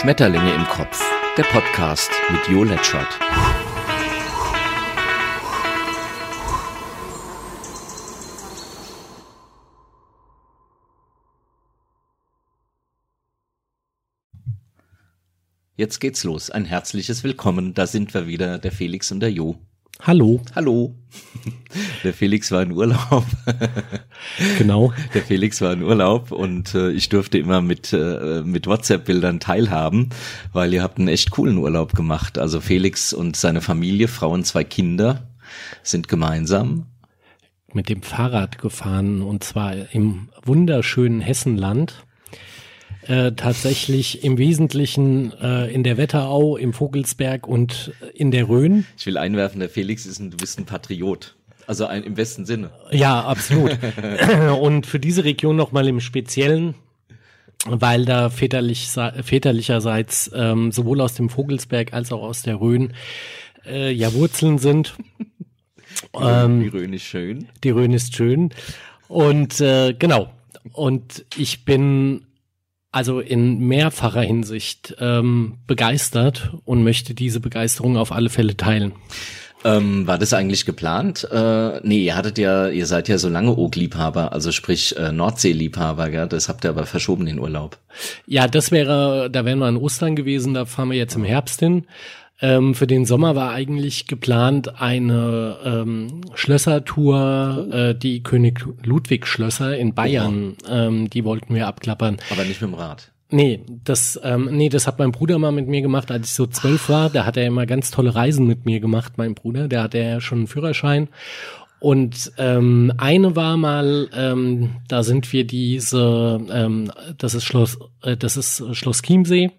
Schmetterlinge im Kopf, der Podcast mit Jo Letschert. Jetzt geht's los. Ein herzliches Willkommen. Da sind wir wieder, der Felix und der Jo. Hallo. Hallo. Der Felix war in Urlaub. Genau. Der Felix war in Urlaub und äh, ich durfte immer mit, äh, mit WhatsApp-Bildern teilhaben, weil ihr habt einen echt coolen Urlaub gemacht. Also Felix und seine Familie, Frau und zwei Kinder sind gemeinsam. Mit dem Fahrrad gefahren und zwar im wunderschönen Hessenland. Äh, tatsächlich im Wesentlichen äh, in der Wetterau, im Vogelsberg und in der Rhön. Ich will einwerfen, der Felix ist ein, du bist ein Patriot. Also ein, im besten Sinne. Ja, absolut. und für diese Region nochmal im Speziellen, weil da väterlich, väterlicherseits ähm, sowohl aus dem Vogelsberg als auch aus der Rhön äh, ja Wurzeln sind. Ähm, die Rhön ist schön. Die Rhön ist schön. Und äh, genau. Und ich bin also in mehrfacher Hinsicht ähm, begeistert und möchte diese Begeisterung auf alle Fälle teilen. Ähm, war das eigentlich geplant? Äh, nee, ihr hattet ja, ihr seid ja so lange Og-Liebhaber, also sprich äh, Nordsee-Liebhaber, gell? Das habt ihr aber verschoben den Urlaub. Ja, das wäre, da wären wir in Ostern gewesen, da fahren wir jetzt im Herbst hin. Ähm, für den Sommer war eigentlich geplant eine ähm, Schlössertour, äh, die König Ludwig Schlösser in Bayern, ähm, die wollten wir abklappern. Aber nicht mit dem Rad. Nee, das, ähm, nee, das hat mein Bruder mal mit mir gemacht, als ich so zwölf war. Da hat er immer ganz tolle Reisen mit mir gemacht, mein Bruder. Der hatte ja schon einen Führerschein. Und ähm, eine war mal, ähm, da sind wir diese, ähm, das ist Schloss, äh, das ist Schloss Chiemsee,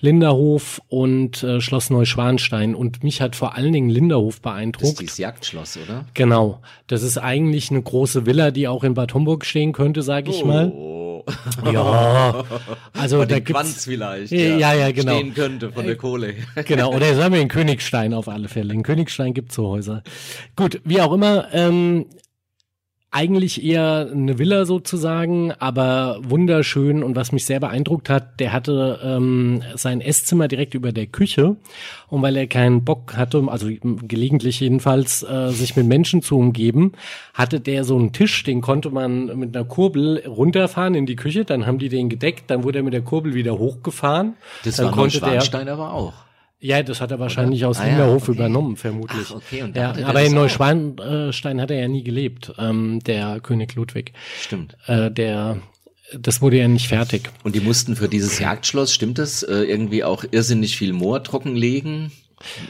Linderhof und äh, Schloss Neuschwanstein. Und mich hat vor allen Dingen Linderhof beeindruckt. Das ist dieses Jagdschloss, oder? Genau. Das ist eigentlich eine große Villa, die auch in Bad Homburg stehen könnte, sag ich oh. mal. Ja, also von da gibt's Quanz vielleicht. Ja, ja, ja, genau. Stehen könnte von der Kohle. Genau, oder sagen wir in Königstein auf alle Fälle. In Königstein gibt's so Häuser. Gut, wie auch immer, ähm, eigentlich eher eine Villa sozusagen, aber wunderschön und was mich sehr beeindruckt hat, der hatte ähm, sein Esszimmer direkt über der Küche und weil er keinen Bock hatte, also gelegentlich jedenfalls, äh, sich mit Menschen zu umgeben, hatte der so einen Tisch, den konnte man mit einer Kurbel runterfahren in die Küche, dann haben die den gedeckt, dann wurde er mit der Kurbel wieder hochgefahren. Das dann war konnte der aber auch. Ja, das hat er wahrscheinlich Oder? aus ah, Linderhof ja, okay. übernommen, vermutlich. Ach, okay. Und ja, aber in Neuschwanstein hat er ja nie gelebt, ähm, der König Ludwig. Stimmt. Äh, der das wurde ja nicht fertig. Und die mussten für dieses Jagdschloss, stimmt das, äh, irgendwie auch irrsinnig viel Moor trockenlegen?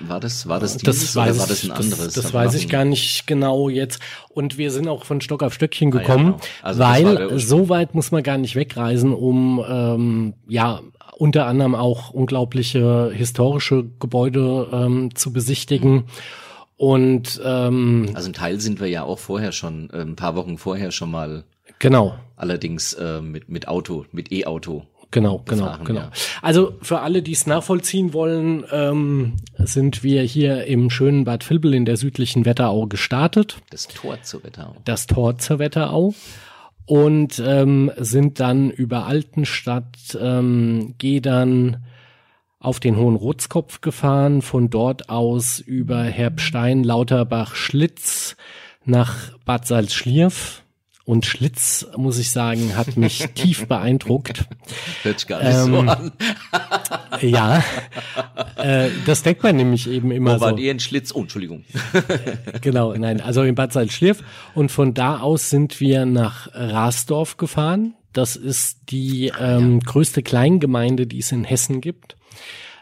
War das, war das dieses das weiß war das ein anderes? Das, das weiß ich gar nicht genau jetzt. Und wir sind auch von Stock auf Stöckchen gekommen, ah, ja, genau. also weil so weit muss man gar nicht wegreisen, um ähm, ja unter anderem auch unglaubliche historische Gebäude ähm, zu besichtigen. Und ähm, also ein Teil sind wir ja auch vorher schon, äh, ein paar Wochen vorher schon mal. Genau. Allerdings äh, mit mit Auto, mit E-Auto. Genau, genau, genau. Ja. Also für alle, die es nachvollziehen wollen, ähm, sind wir hier im schönen Bad Vilbel in der südlichen Wetterau gestartet. Das Tor zur Wetterau. Das Tor zur Wetterau und ähm, sind dann über Altenstadt, ähm, Gedern auf den Hohen Rotskopf gefahren, von dort aus über Herbstein, Lauterbach, Schlitz nach Bad Salzschlierf und Schlitz, muss ich sagen, hat mich tief beeindruckt. Hört sich gar nicht ähm, so an. ja, äh, das denkt man nämlich eben immer Wo so. war ihr in Schlitz? Oh, Entschuldigung. genau, nein, also in Bad Salzschlirf. Und von da aus sind wir nach Rasdorf gefahren. Das ist die ähm, größte Kleingemeinde, die es in Hessen gibt.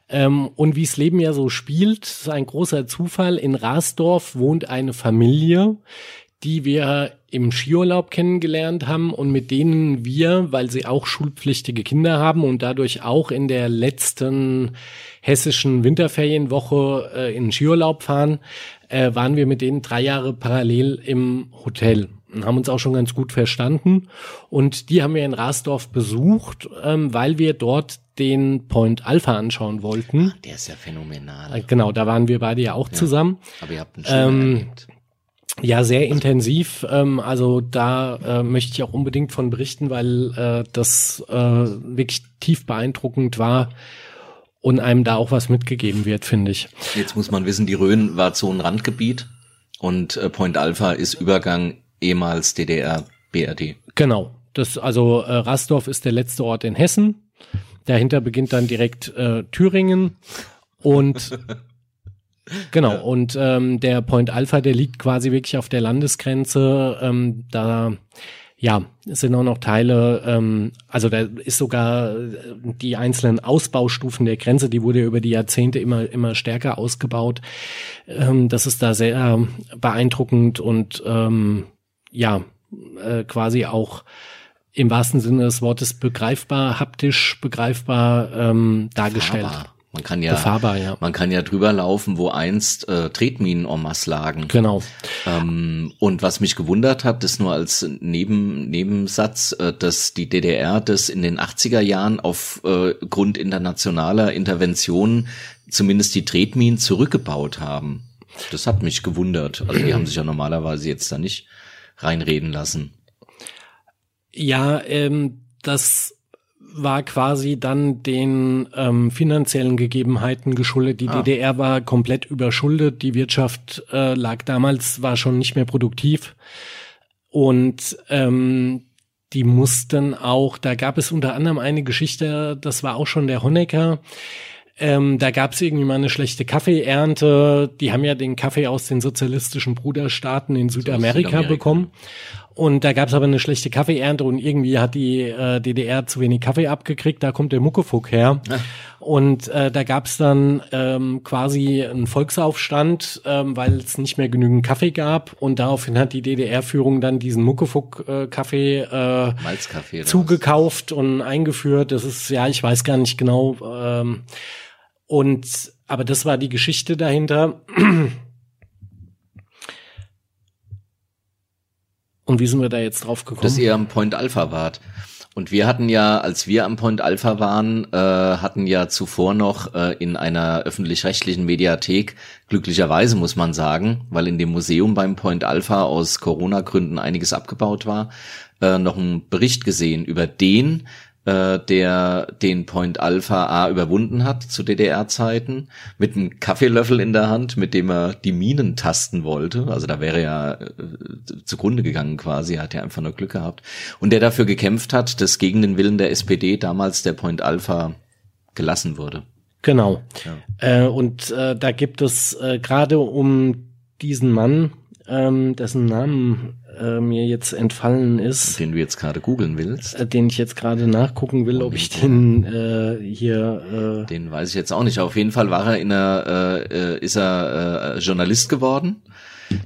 Ähm, und wie es Leben ja so spielt, ist ein großer Zufall. In Rasdorf wohnt eine Familie, die wir im Skiurlaub kennengelernt haben und mit denen wir, weil sie auch schulpflichtige Kinder haben und dadurch auch in der letzten hessischen Winterferienwoche äh, in Skiurlaub fahren, äh, waren wir mit denen drei Jahre parallel im Hotel und haben uns auch schon ganz gut verstanden. Und die haben wir in Rasdorf besucht, ähm, weil wir dort den Point Alpha anschauen wollten. Ach, der ist ja phänomenal. Äh, genau, da waren wir beide ja auch ja, zusammen. Aber ihr habt einen schönen ähm, erlebt. Ja, sehr intensiv. Ähm, also da äh, möchte ich auch unbedingt von berichten, weil äh, das äh, wirklich tief beeindruckend war. und einem da auch was mitgegeben wird, finde ich. Jetzt muss man wissen, die Rhön war Zonenrandgebiet und äh, Point Alpha ist Übergang ehemals DDR BRD. Genau. Das also äh, Rasdorf ist der letzte Ort in Hessen. Dahinter beginnt dann direkt äh, Thüringen und Genau, ja. und ähm, der Point Alpha, der liegt quasi wirklich auf der Landesgrenze. Ähm, da ja, es sind auch noch Teile, ähm, also da ist sogar äh, die einzelnen Ausbaustufen der Grenze, die wurde über die Jahrzehnte immer, immer stärker ausgebaut. Ähm, das ist da sehr beeindruckend und ähm, ja, äh, quasi auch im wahrsten Sinne des Wortes begreifbar, haptisch begreifbar ähm, dargestellt. Fahrbar. Man kann ja, befahrbar, ja. Man kann ja drüber laufen, wo einst äh, Tretminen en masse lagen. Genau. Ähm, und was mich gewundert hat, ist nur als Neben, Nebensatz, äh, dass die DDR das in den 80er Jahren aufgrund äh, internationaler Interventionen zumindest die Tretminen zurückgebaut haben. Das hat mich gewundert. Also die haben sich ja normalerweise jetzt da nicht reinreden lassen. Ja, ähm, das war quasi dann den ähm, finanziellen Gegebenheiten geschuldet. Die ah. DDR war komplett überschuldet. Die Wirtschaft äh, lag damals, war schon nicht mehr produktiv. Und ähm, die mussten auch, da gab es unter anderem eine Geschichte, das war auch schon der Honecker. Ähm, da gab es irgendwie mal eine schlechte Kaffeeernte. Die haben ja den Kaffee aus den sozialistischen Bruderstaaten in Südamerika, Südamerika. bekommen. Und da gab es aber eine schlechte Kaffeeernte und irgendwie hat die äh, DDR zu wenig Kaffee abgekriegt. Da kommt der Muckefuck her. Ja. Und äh, da gab es dann ähm, quasi einen Volksaufstand, ähm, weil es nicht mehr genügend Kaffee gab. Und daraufhin hat die DDR-Führung dann diesen Muckefuck-Kaffee äh, äh, zugekauft und eingeführt. Das ist, ja, ich weiß gar nicht genau. Ähm, und aber das war die Geschichte dahinter. Und wie sind wir da jetzt drauf gekommen? Dass ihr am Point Alpha wart. Und wir hatten ja, als wir am Point Alpha waren, äh, hatten ja zuvor noch äh, in einer öffentlich-rechtlichen Mediathek, glücklicherweise muss man sagen, weil in dem Museum beim Point Alpha aus Corona-Gründen einiges abgebaut war, äh, noch einen Bericht gesehen über den, äh, der den Point Alpha A überwunden hat zu DDR-Zeiten, mit einem Kaffeelöffel in der Hand, mit dem er die Minen tasten wollte. Also da wäre er ja äh, zugrunde gegangen quasi, er hat ja einfach nur Glück gehabt. Und der dafür gekämpft hat, dass gegen den Willen der SPD damals der Point Alpha gelassen wurde. Genau. Ja. Äh, und äh, da gibt es äh, gerade um diesen Mann, ähm, dessen Namen äh, mir jetzt entfallen ist. Den du jetzt gerade googeln willst. Äh, den ich jetzt gerade nachgucken will, ob ich den äh, hier. Äh, den weiß ich jetzt auch nicht. Auf jeden Fall war er in der, äh, äh, ist er äh, Journalist geworden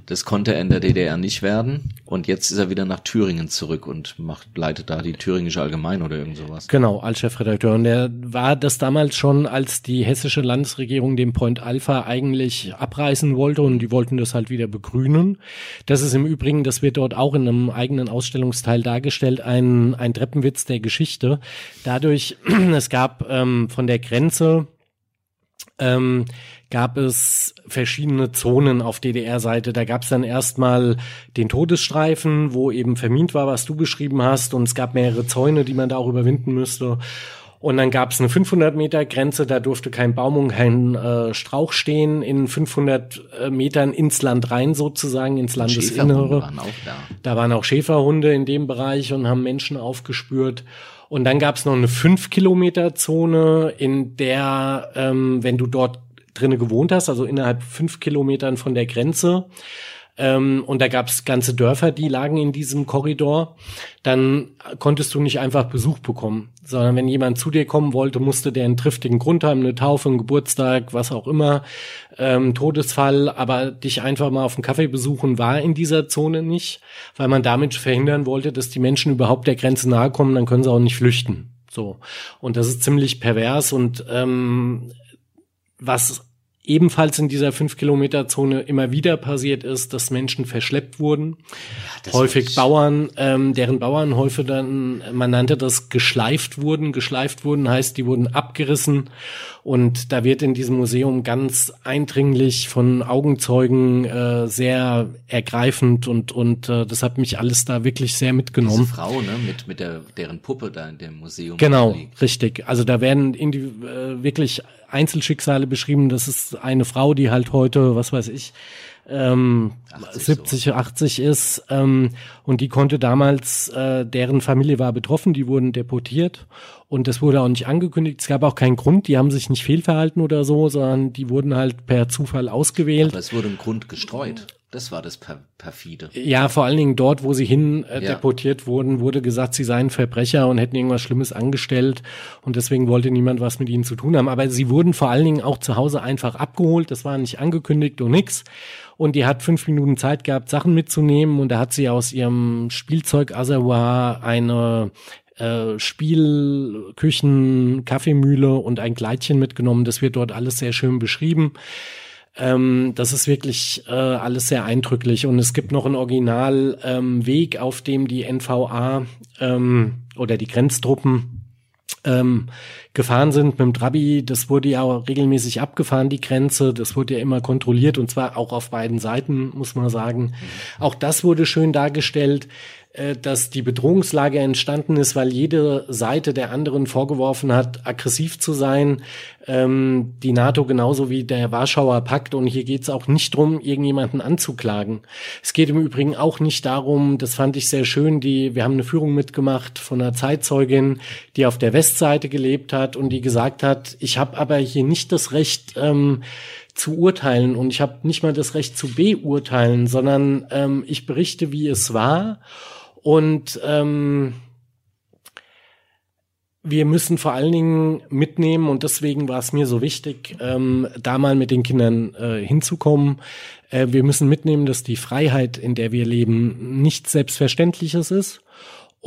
das konnte er in der DDR nicht werden. Und jetzt ist er wieder nach Thüringen zurück und macht, leitet da die Thüringische Allgemein oder irgend sowas. Genau, als Chefredakteur. Und er war das damals schon, als die hessische Landesregierung den Point Alpha eigentlich abreißen wollte und die wollten das halt wieder begrünen. Das ist im Übrigen, das wird dort auch in einem eigenen Ausstellungsteil dargestellt, ein, ein Treppenwitz der Geschichte. Dadurch, es gab ähm, von der Grenze ähm, gab es verschiedene Zonen auf DDR-Seite. Da gab es dann erstmal den Todesstreifen, wo eben vermint war, was du beschrieben hast, und es gab mehrere Zäune, die man da auch überwinden müsste. Und dann gab es eine 500 Meter Grenze, da durfte kein Baum und kein äh, Strauch stehen, in 500 äh, Metern ins Land rein sozusagen, ins Landesinnere. Waren da. da waren auch Schäferhunde in dem Bereich und haben Menschen aufgespürt. Und dann gab es noch eine 5 Kilometer Zone, in der, ähm, wenn du dort drinne gewohnt hast, also innerhalb fünf Kilometern von der Grenze, ähm, und da gab es ganze Dörfer, die lagen in diesem Korridor, dann konntest du nicht einfach Besuch bekommen, sondern wenn jemand zu dir kommen wollte, musste der einen triftigen Grund haben, eine Taufe, einen Geburtstag, was auch immer, ähm, Todesfall, aber dich einfach mal auf einen Kaffee besuchen war in dieser Zone nicht, weil man damit verhindern wollte, dass die Menschen überhaupt der Grenze nahe kommen, dann können sie auch nicht flüchten. So. Und das ist ziemlich pervers und ähm, was ebenfalls in dieser 5-Kilometer-Zone immer wieder passiert ist, dass Menschen verschleppt wurden. Ja, Häufig Bauern, ähm, deren Bauernhäufe dann, man nannte das geschleift wurden. Geschleift wurden heißt, die wurden abgerissen. Und da wird in diesem Museum ganz eindringlich von Augenzeugen äh, sehr ergreifend und, und äh, das hat mich alles da wirklich sehr mitgenommen. Diese Frau, ne, mit, mit der, deren Puppe da in dem Museum. Genau, liegt. richtig. Also da werden in die, äh, wirklich Einzelschicksale beschrieben. Das ist eine Frau, die halt heute, was weiß ich, ähm, 80 70, so. 80 ist ähm, und die konnte damals, äh, deren Familie war betroffen, die wurden deportiert und das wurde auch nicht angekündigt. Es gab auch keinen Grund, die haben sich nicht fehlverhalten oder so, sondern die wurden halt per Zufall ausgewählt. Aber es wurde ein Grund gestreut. Das war das per perfide. Ja, vor allen Dingen dort, wo sie hin äh, ja. deportiert wurden, wurde gesagt, sie seien Verbrecher und hätten irgendwas Schlimmes angestellt und deswegen wollte niemand was mit ihnen zu tun haben. Aber sie wurden vor allen Dingen auch zu Hause einfach abgeholt. Das war nicht angekündigt und nix. Und die hat fünf Minuten Zeit gehabt, Sachen mitzunehmen und da hat sie aus ihrem Spielzeug-Aservoir eine äh, Spiel, Küchen, Kaffeemühle und ein Kleidchen mitgenommen. Das wird dort alles sehr schön beschrieben. Ähm, das ist wirklich äh, alles sehr eindrücklich. Und es gibt noch einen Originalweg, ähm, auf dem die NVA ähm, oder die Grenztruppen ähm, gefahren sind mit dem Trabi. Das wurde ja auch regelmäßig abgefahren, die Grenze. Das wurde ja immer kontrolliert und zwar auch auf beiden Seiten, muss man sagen. Mhm. Auch das wurde schön dargestellt. Äh, dass die Bedrohungslage entstanden ist, weil jede Seite der anderen vorgeworfen hat, aggressiv zu sein. Ähm, die NATO genauso wie der Warschauer Pakt. Und hier geht es auch nicht drum, irgendjemanden anzuklagen. Es geht im Übrigen auch nicht darum, das fand ich sehr schön, die, wir haben eine Führung mitgemacht von einer Zeitzeugin, die auf der Westseite gelebt hat und die gesagt hat, ich habe aber hier nicht das Recht, ähm, zu urteilen und ich habe nicht mal das Recht zu beurteilen, sondern ähm, ich berichte, wie es war und ähm, wir müssen vor allen Dingen mitnehmen, und deswegen war es mir so wichtig, ähm, da mal mit den Kindern äh, hinzukommen. Äh, wir müssen mitnehmen, dass die Freiheit, in der wir leben, nichts Selbstverständliches ist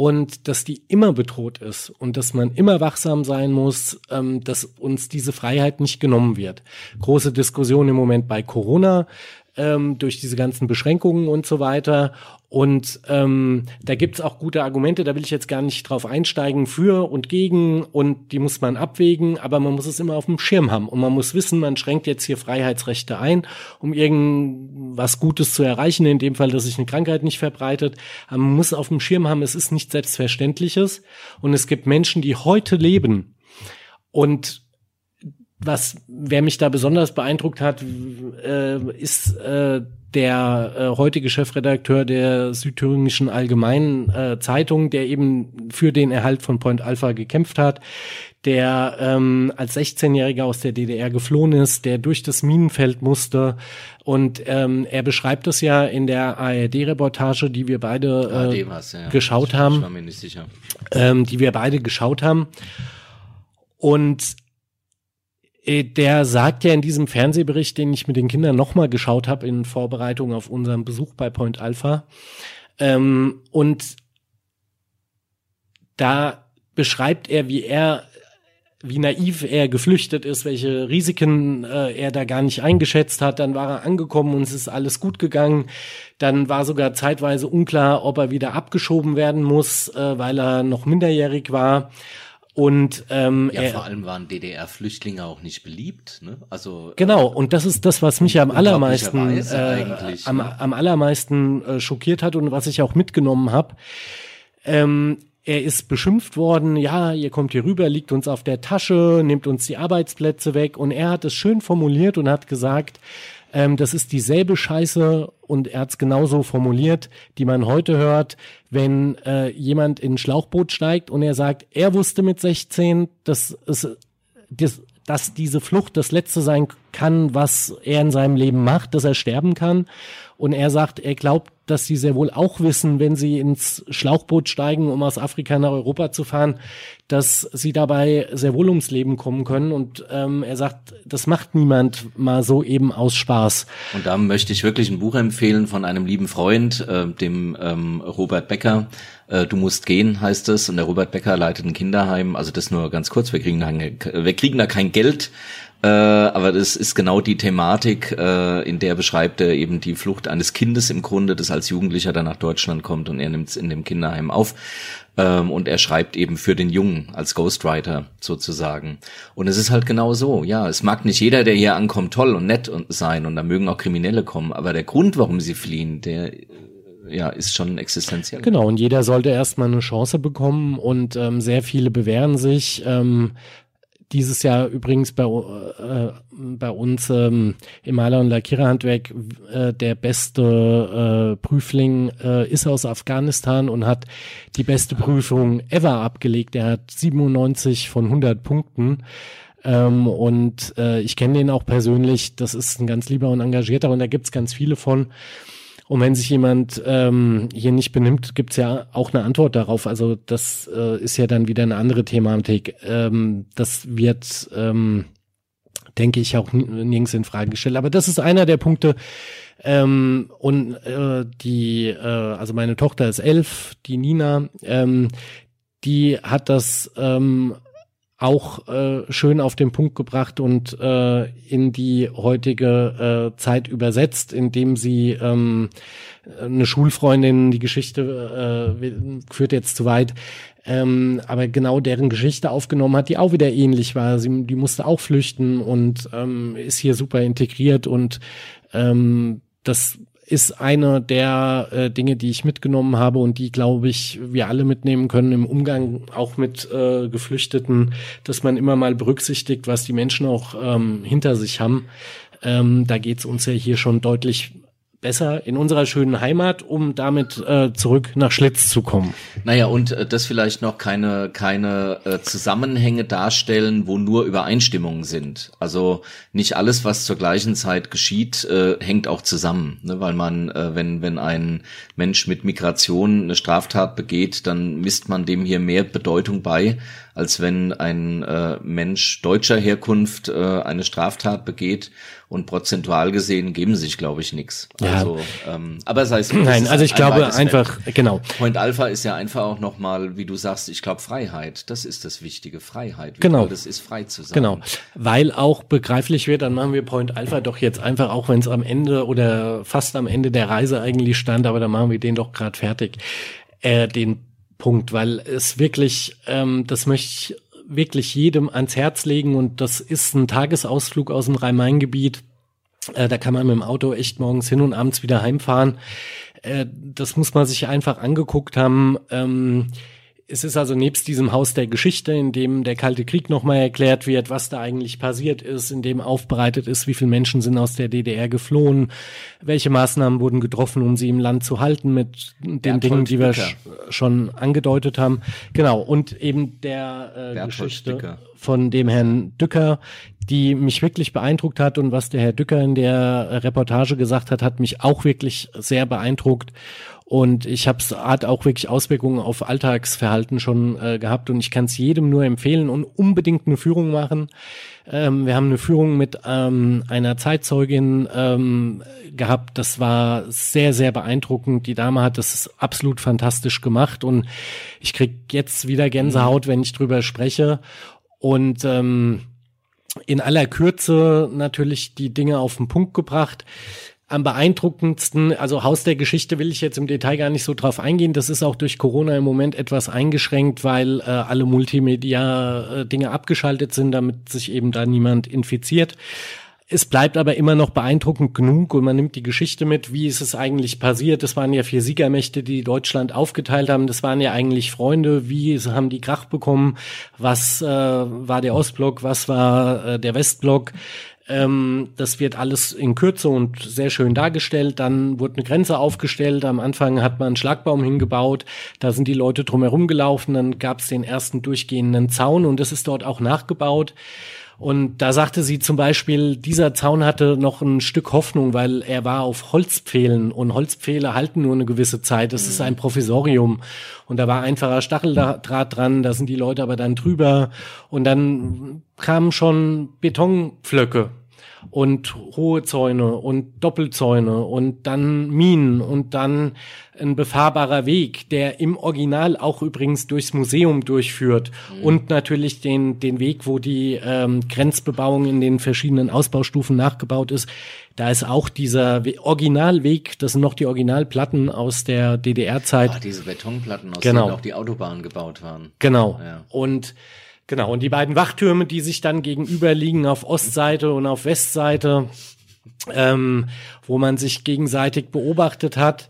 und dass die immer bedroht ist und dass man immer wachsam sein muss, ähm, dass uns diese Freiheit nicht genommen wird. Große Diskussion im Moment bei Corona ähm, durch diese ganzen Beschränkungen und so weiter. Und ähm, da gibt's auch gute Argumente, da will ich jetzt gar nicht drauf einsteigen, für und gegen und die muss man abwägen, aber man muss es immer auf dem Schirm haben und man muss wissen, man schränkt jetzt hier Freiheitsrechte ein, um irgendwas Gutes zu erreichen, in dem Fall, dass sich eine Krankheit nicht verbreitet. Aber man muss auf dem Schirm haben, es ist nicht Selbstverständliches und es gibt Menschen, die heute leben und was, wer mich da besonders beeindruckt hat, äh, ist äh, der äh, heutige Chefredakteur der Südthüringischen Allgemeinen äh, Zeitung, der eben für den Erhalt von Point Alpha gekämpft hat, der ähm, als 16-Jähriger aus der DDR geflohen ist, der durch das Minenfeld musste. Und ähm, er beschreibt es ja in der ARD-Reportage, die wir beide äh, ja. geschaut haben. Ich war mir nicht sicher. Ähm, die wir beide geschaut haben. Und der sagt ja in diesem Fernsehbericht, den ich mit den Kindern nochmal geschaut habe in Vorbereitung auf unseren Besuch bei Point Alpha, ähm, und da beschreibt er, wie er, wie naiv er geflüchtet ist, welche Risiken äh, er da gar nicht eingeschätzt hat. Dann war er angekommen und es ist alles gut gegangen. Dann war sogar zeitweise unklar, ob er wieder abgeschoben werden muss, äh, weil er noch minderjährig war. Und ähm, ja, vor allem waren DDR-Flüchtlinge auch nicht beliebt. Ne? Also genau. Und das ist das, was mich am allermeisten äh, am, ne? am allermeisten äh, schockiert hat und was ich auch mitgenommen habe. Ähm, er ist beschimpft worden, ja, ihr kommt hier rüber, liegt uns auf der Tasche, nimmt uns die Arbeitsplätze weg. Und er hat es schön formuliert und hat gesagt, ähm, das ist dieselbe Scheiße und er hat es genauso formuliert, die man heute hört, wenn äh, jemand in ein Schlauchboot steigt und er sagt, er wusste mit 16, dass es das, dass diese Flucht das Letzte sein kann, was er in seinem Leben macht, dass er sterben kann. Und er sagt, er glaubt, dass sie sehr wohl auch wissen, wenn sie ins Schlauchboot steigen, um aus Afrika nach Europa zu fahren, dass sie dabei sehr wohl ums Leben kommen können. Und ähm, er sagt, das macht niemand mal so eben aus Spaß. Und da möchte ich wirklich ein Buch empfehlen von einem lieben Freund, äh, dem ähm, Robert Becker. Äh, du musst gehen, heißt es. Und der Robert Becker leitet ein Kinderheim. Also das nur ganz kurz. Wir kriegen da, wir kriegen da kein Geld Äh, aber das ist genau die Thematik, äh, in der beschreibt er eben die Flucht eines Kindes im Grunde, das als Jugendlicher dann nach Deutschland kommt und er nimmt es in dem Kinderheim auf. Ähm, und er schreibt eben für den Jungen als Ghostwriter sozusagen. Und es ist halt genau so, ja, es mag nicht jeder, der hier ankommt, toll und nett sein und da mögen auch Kriminelle kommen, aber der Grund, warum sie fliehen, der ja, ist schon existenziell. Genau, und jeder sollte erstmal eine Chance bekommen und ähm, sehr viele bewähren sich. Ähm, dieses Jahr übrigens bei, äh, bei uns ähm, im Maler- und Lackiererhandwerk äh, der beste äh, Prüfling äh, ist aus Afghanistan und hat die beste Prüfung ever abgelegt. Er hat 97 von 100 Punkten. Ähm, und äh, ich kenne den auch persönlich. Das ist ein ganz lieber und engagierter und da gibt's ganz viele von. Und wenn sich jemand ähm, hier nicht benimmt, gibt's ja auch eine Antwort darauf. Also das äh, ist ja dann wieder eine andere Thematik. Ähm, das wird, ähm, denke ich, auch nirgends in Frage gestellt. Aber das ist einer der Punkte. Ähm, und äh, die, äh, also meine Tochter ist elf, die Nina, ähm, die hat das ähm, auch äh, schön auf den Punkt gebracht und äh, in die heutige äh, Zeit übersetzt, indem sie ähm, eine Schulfreundin, die Geschichte äh, führt jetzt zu weit, ähm, aber genau deren Geschichte aufgenommen hat, die auch wieder ähnlich war. Sie, die musste auch flüchten und ähm, ist hier super integriert und ähm, das ist eine der äh, Dinge, die ich mitgenommen habe und die, glaube ich, wir alle mitnehmen können im Umgang auch mit äh, Geflüchteten, dass man immer mal berücksichtigt, was die Menschen auch ähm, hinter sich haben. Ähm, da geht es uns ja hier schon deutlich besser in unserer schönen Heimat, um damit äh, zurück nach Schlitz zu kommen. Naja, und äh, das vielleicht noch keine, keine äh, Zusammenhänge darstellen, wo nur Übereinstimmungen sind. Also nicht alles, was zur gleichen Zeit geschieht, äh, hängt auch zusammen. Ne? Weil man, äh, wenn, wenn ein Mensch mit Migration eine Straftat begeht, dann misst man dem hier mehr Bedeutung bei, als wenn ein äh, Mensch deutscher Herkunft äh, eine Straftat begeht und prozentual gesehen geben sich, glaube ich, nichts. Ja. Also, ähm, aber sei es Nein, also ich glaube einfach, Feld. genau. Point Alpha ist ja einfach auch nochmal, wie du sagst, ich glaube Freiheit, das ist das Wichtige, Freiheit. Wie genau. Das ist frei zu sein. Genau, weil auch begreiflich wird, dann machen wir Point Alpha doch jetzt einfach, auch wenn es am Ende oder fast am Ende der Reise eigentlich stand, aber dann machen wir den doch gerade fertig. Äh, den Punkt, weil es wirklich, ähm, das möchte ich wirklich jedem ans Herz legen und das ist ein Tagesausflug aus dem Rhein-Main-Gebiet. Äh, da kann man mit dem Auto echt morgens hin und abends wieder heimfahren. Äh, das muss man sich einfach angeguckt haben. Ähm, es ist also nebst diesem Haus der Geschichte, in dem der Kalte Krieg nochmal erklärt wird, was da eigentlich passiert ist, in dem aufbereitet ist, wie viele Menschen sind aus der DDR geflohen, welche Maßnahmen wurden getroffen, um sie im Land zu halten, mit den Berthold Dingen, die wir sch schon angedeutet haben. Genau, und eben der äh, Geschichte Dücker. von dem Herrn Dücker, die mich wirklich beeindruckt hat und was der Herr Dücker in der Reportage gesagt hat, hat mich auch wirklich sehr beeindruckt. Und ich habe es hat auch wirklich Auswirkungen auf Alltagsverhalten schon äh, gehabt und ich kann es jedem nur empfehlen und unbedingt eine Führung machen. Ähm, wir haben eine Führung mit ähm, einer Zeitzeugin ähm, gehabt. Das war sehr, sehr beeindruckend. Die Dame hat das absolut fantastisch gemacht und ich krieg jetzt wieder Gänsehaut, wenn ich drüber spreche. Und ähm, in aller Kürze natürlich die Dinge auf den Punkt gebracht am beeindruckendsten, also Haus der Geschichte will ich jetzt im Detail gar nicht so drauf eingehen. Das ist auch durch Corona im Moment etwas eingeschränkt, weil äh, alle Multimedia-Dinge äh, abgeschaltet sind, damit sich eben da niemand infiziert. Es bleibt aber immer noch beeindruckend genug und man nimmt die Geschichte mit, wie ist es eigentlich passiert. Das waren ja vier Siegermächte, die Deutschland aufgeteilt haben. Das waren ja eigentlich Freunde. Wie haben die Krach bekommen? Was äh, war der Ostblock? Was war äh, der Westblock? Ähm, das wird alles in Kürze und sehr schön dargestellt. Dann wurde eine Grenze aufgestellt. Am Anfang hat man einen Schlagbaum hingebaut. Da sind die Leute drumherum gelaufen. Dann gab es den ersten durchgehenden Zaun und das ist dort auch nachgebaut. Und da sagte sie zum Beispiel, dieser Zaun hatte noch ein Stück Hoffnung, weil er war auf Holzpfählen und Holzpfähle halten nur eine gewisse Zeit. Das ist ein Provisorium. Und da war einfacher Stacheldraht dran, da sind die Leute aber dann drüber. Und dann kamen schon Betonpflöcke und hohe Zäune und Doppelzäune und dann Minen und dann ein befahrbarer Weg, der im Original auch übrigens durchs Museum durchführt mhm. und natürlich den, den Weg, wo die ähm, Grenzbebauung in den verschiedenen Ausbaustufen nachgebaut ist. Da ist auch dieser Originalweg, das sind noch die Originalplatten aus der DDR-Zeit. Ach, diese Betonplatten, aus genau. denen auch die Autobahnen gebaut waren. Genau. Ja. Und Genau, und die beiden Wachtürme, die sich dann gegenüber liegen auf Ostseite und auf Westseite, ähm, wo man sich gegenseitig beobachtet hat.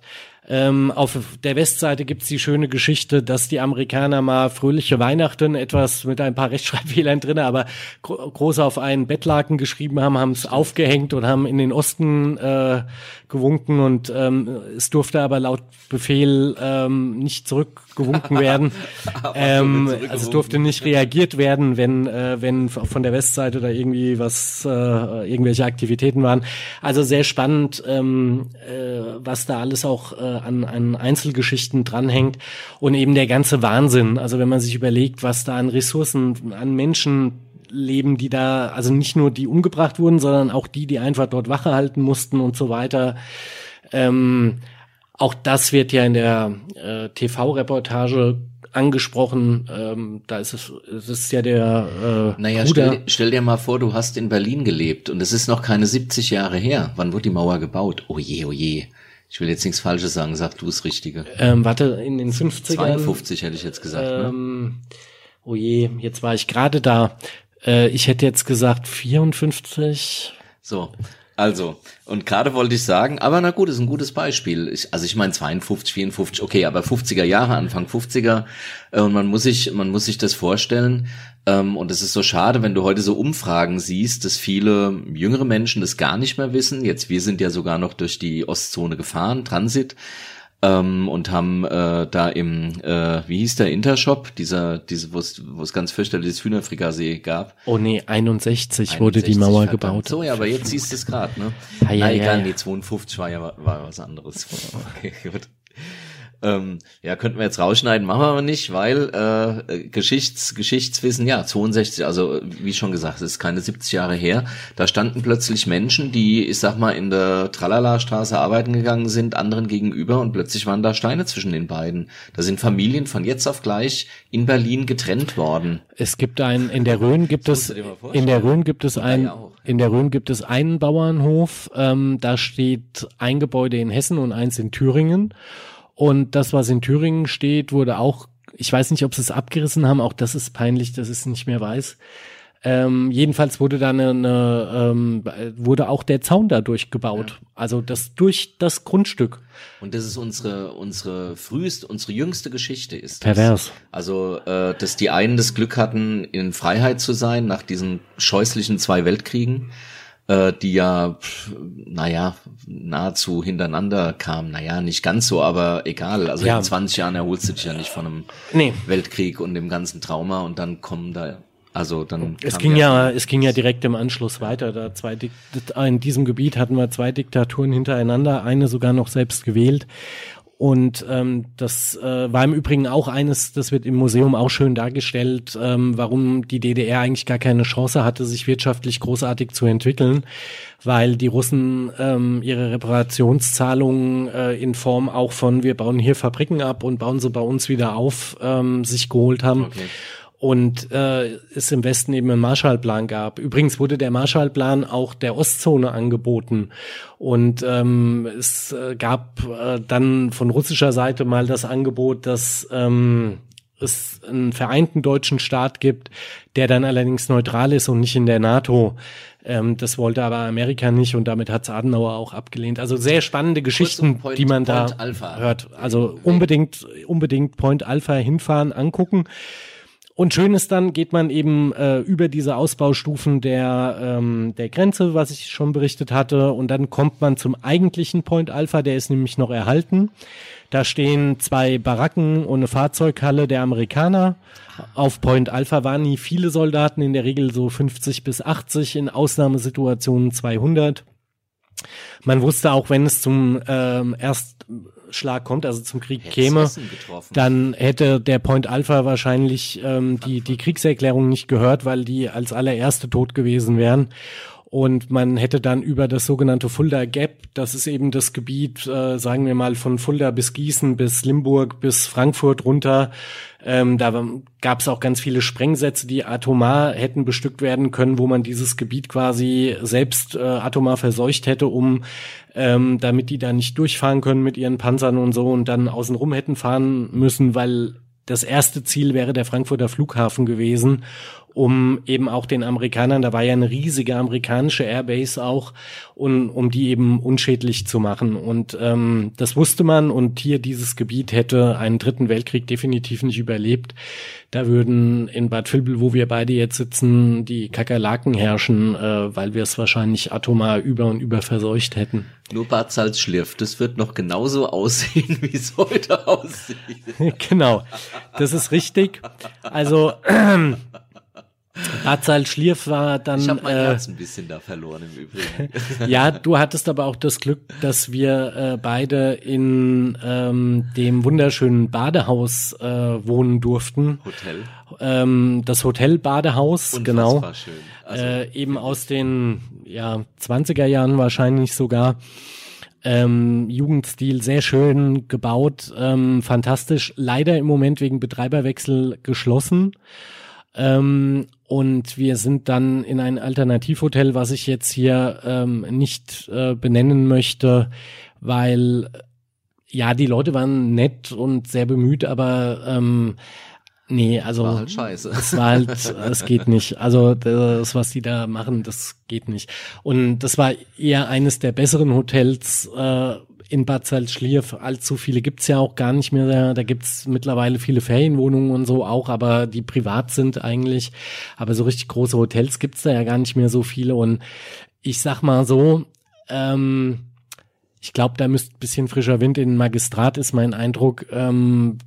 Ähm, auf der Westseite gibt's die schöne Geschichte, dass die Amerikaner mal fröhliche Weihnachten, etwas mit ein paar Rechtschreibfehlern drin, aber gro groß auf einen Bettlaken geschrieben haben, haben es aufgehängt und haben in den Osten äh, gewunken und ähm, es durfte aber laut Befehl ähm, nicht zurückgewunken werden. ähm, also es durfte nicht reagiert werden, wenn äh, wenn von der Westseite da irgendwie was äh, irgendwelche Aktivitäten waren. Also sehr spannend, ähm, äh, was da alles auch äh, an, an Einzelgeschichten dranhängt und eben der ganze Wahnsinn. Also wenn man sich überlegt, was da an Ressourcen, an Menschen leben, die da, also nicht nur die umgebracht wurden, sondern auch die, die einfach dort Wache halten mussten und so weiter. Ähm, auch das wird ja in der äh, TV-Reportage angesprochen. Ähm, da ist es, es ist ja der äh, naja, stell, stell, dir mal vor, du hast in Berlin gelebt und es ist noch keine 70 Jahre her. Wann wurde die Mauer gebaut? Oh je, oh je. Ich will jetzt nichts Falsches sagen, sag du es Richtige. Ähm, warte, in den 50ern. 52 hätte ich jetzt gesagt. Ne? Ähm, ne? Oh je, jetzt war ich gerade da. Äh, ich hätte jetzt gesagt 54. So, also, und gerade wollte ich sagen, aber na gut, ist ein gutes Beispiel. Ich, also ich meine 52, 54, okay, aber 50er Jahre, Anfang 50er, äh, und man muss sich, man muss sich das vorstellen. Ähm, und es ist so schade, wenn du heute so Umfragen siehst, dass viele jüngere Menschen das gar nicht mehr wissen. Jetzt, wir sind ja sogar noch durch die Ostzone gefahren, Transit ähm, und haben äh, da im, äh, wie hieß der Intershop, dieser, diese, wo es, wo es ganz fürchterliches Hühnerfrikassee gab. Oh nee, 61, 61 wurde die Mauer verdammt. gebaut. So, ja, aber jetzt siehst du es gerade, ne? Ah, ja, Na, egal, ja. nee, 52 war ja war was anderes. Okay, gut. Ähm, ja, könnten wir jetzt rausschneiden, machen wir aber nicht, weil äh, Geschichts, Geschichtswissen, ja, 62, also wie schon gesagt, es ist keine 70 Jahre her. Da standen plötzlich Menschen, die, ich sag mal, in der Tralala-Straße arbeiten gegangen sind, anderen gegenüber und plötzlich waren da Steine zwischen den beiden. Da sind Familien von jetzt auf gleich in Berlin getrennt worden. Es gibt ein, in der Rhön gibt es, in der Rhön gibt es ein, in der Rhön gibt es einen Bauernhof, ähm, da steht ein Gebäude in Hessen und eins in Thüringen. Und das, was in Thüringen steht, wurde auch, ich weiß nicht, ob sie es abgerissen haben, auch das ist peinlich, dass ich es nicht mehr weiß. Ähm, jedenfalls wurde da eine, eine ähm, wurde auch der Zaun dadurch gebaut. Ja. Also das durch das Grundstück. Und das ist unsere unsere früheste, unsere jüngste Geschichte ist. Das. Pervers. Also äh, dass die einen das Glück hatten, in Freiheit zu sein nach diesen scheußlichen zwei Weltkriegen äh, die ja, naja, nahezu hintereinander kamen. Naja, nicht ganz so, aber egal. Also ja. in 20 Jahren erholst du dich ja nicht von einem nee. Weltkrieg und dem ganzen Trauma und dann kommen da also dann es ging ja, es ging ja direkt im Anschluss weiter. Da zwei in diesem Gebiet hatten wir zwei Diktaturen hintereinander, eine sogar noch selbst gewählt. Und ähm, das äh, war im Übrigen auch eines, das wird im Museum auch schön dargestellt, ähm, warum die DDR eigentlich gar keine Chance hatte, sich wirtschaftlich großartig zu entwickeln, weil die Russen ähm, ihre Reparationszahlungen äh, in Form auch von wir bauen hier Fabriken ab und bauen sie bei uns wieder auf, ähm, sich geholt haben. Okay und äh, es im Westen eben einen Marshallplan gab. Übrigens wurde der Marshallplan auch der Ostzone angeboten und ähm, es äh, gab äh, dann von russischer Seite mal das Angebot, dass ähm, es einen vereinten deutschen Staat gibt, der dann allerdings neutral ist und nicht in der NATO. Ähm, das wollte aber Amerika nicht und damit hat Adenauer auch abgelehnt. Also sehr spannende Geschichten, Point, die man Point da Alpha. hört. Also unbedingt, unbedingt Point Alpha hinfahren, angucken. Und schön ist dann, geht man eben äh, über diese Ausbaustufen der, ähm, der Grenze, was ich schon berichtet hatte, und dann kommt man zum eigentlichen Point Alpha, der ist nämlich noch erhalten. Da stehen zwei Baracken und eine Fahrzeughalle der Amerikaner. Auf Point Alpha waren nie viele Soldaten, in der Regel so 50 bis 80, in Ausnahmesituationen 200. Man wusste auch, wenn es zum ähm, Erstschlag kommt, also zum Krieg Hätt's käme, dann hätte der Point Alpha wahrscheinlich ähm, die, die Kriegserklärung nicht gehört, weil die als allererste tot gewesen wären. Und man hätte dann über das sogenannte Fulda Gap, das ist eben das Gebiet, äh, sagen wir mal, von Fulda bis Gießen bis Limburg bis Frankfurt runter. Ähm, da gab es auch ganz viele Sprengsätze, die atomar hätten bestückt werden können, wo man dieses Gebiet quasi selbst äh, atomar verseucht hätte, um ähm, damit die da nicht durchfahren können mit ihren Panzern und so und dann außenrum hätten fahren müssen, weil das erste Ziel wäre der Frankfurter Flughafen gewesen um eben auch den Amerikanern, da war ja eine riesige amerikanische Airbase auch, und um die eben unschädlich zu machen. Und ähm, das wusste man und hier dieses Gebiet hätte einen dritten Weltkrieg definitiv nicht überlebt. Da würden in Bad Vilbel, wo wir beide jetzt sitzen, die Kakerlaken herrschen, äh, weil wir es wahrscheinlich atomar über und über verseucht hätten. Nur Bad Salzschlirf, das wird noch genauso aussehen, wie es heute aussieht. genau, das ist richtig. Also Razal Schlierf war dann. Ich habe mein äh, Herz ein bisschen da verloren im Übrigen. ja, du hattest aber auch das Glück, dass wir äh, beide in ähm, dem wunderschönen Badehaus äh, wohnen durften. Hotel. Ähm, das Hotel Badehaus, Unfassbar genau. Schön. Also, äh, eben aus den ja 20er Jahren wahrscheinlich sogar. Ähm, Jugendstil sehr schön gebaut, ähm, fantastisch. Leider im Moment wegen Betreiberwechsel geschlossen. Ähm, und wir sind dann in ein Alternativhotel, was ich jetzt hier ähm, nicht äh, benennen möchte, weil ja, die Leute waren nett und sehr bemüht, aber ähm, nee, also war halt scheiße. es war halt, es geht nicht. Also das, was die da machen, das geht nicht. Und das war eher eines der besseren Hotels, äh, in Bad Salzschlierf allzu viele gibt's ja auch gar nicht mehr. Da, da gibt's mittlerweile viele Ferienwohnungen und so auch, aber die privat sind eigentlich. Aber so richtig große Hotels gibt's da ja gar nicht mehr so viele. Und ich sag mal so, ähm, ich glaube, da müsste bisschen frischer Wind in den Magistrat, ist mein Eindruck. Ähm,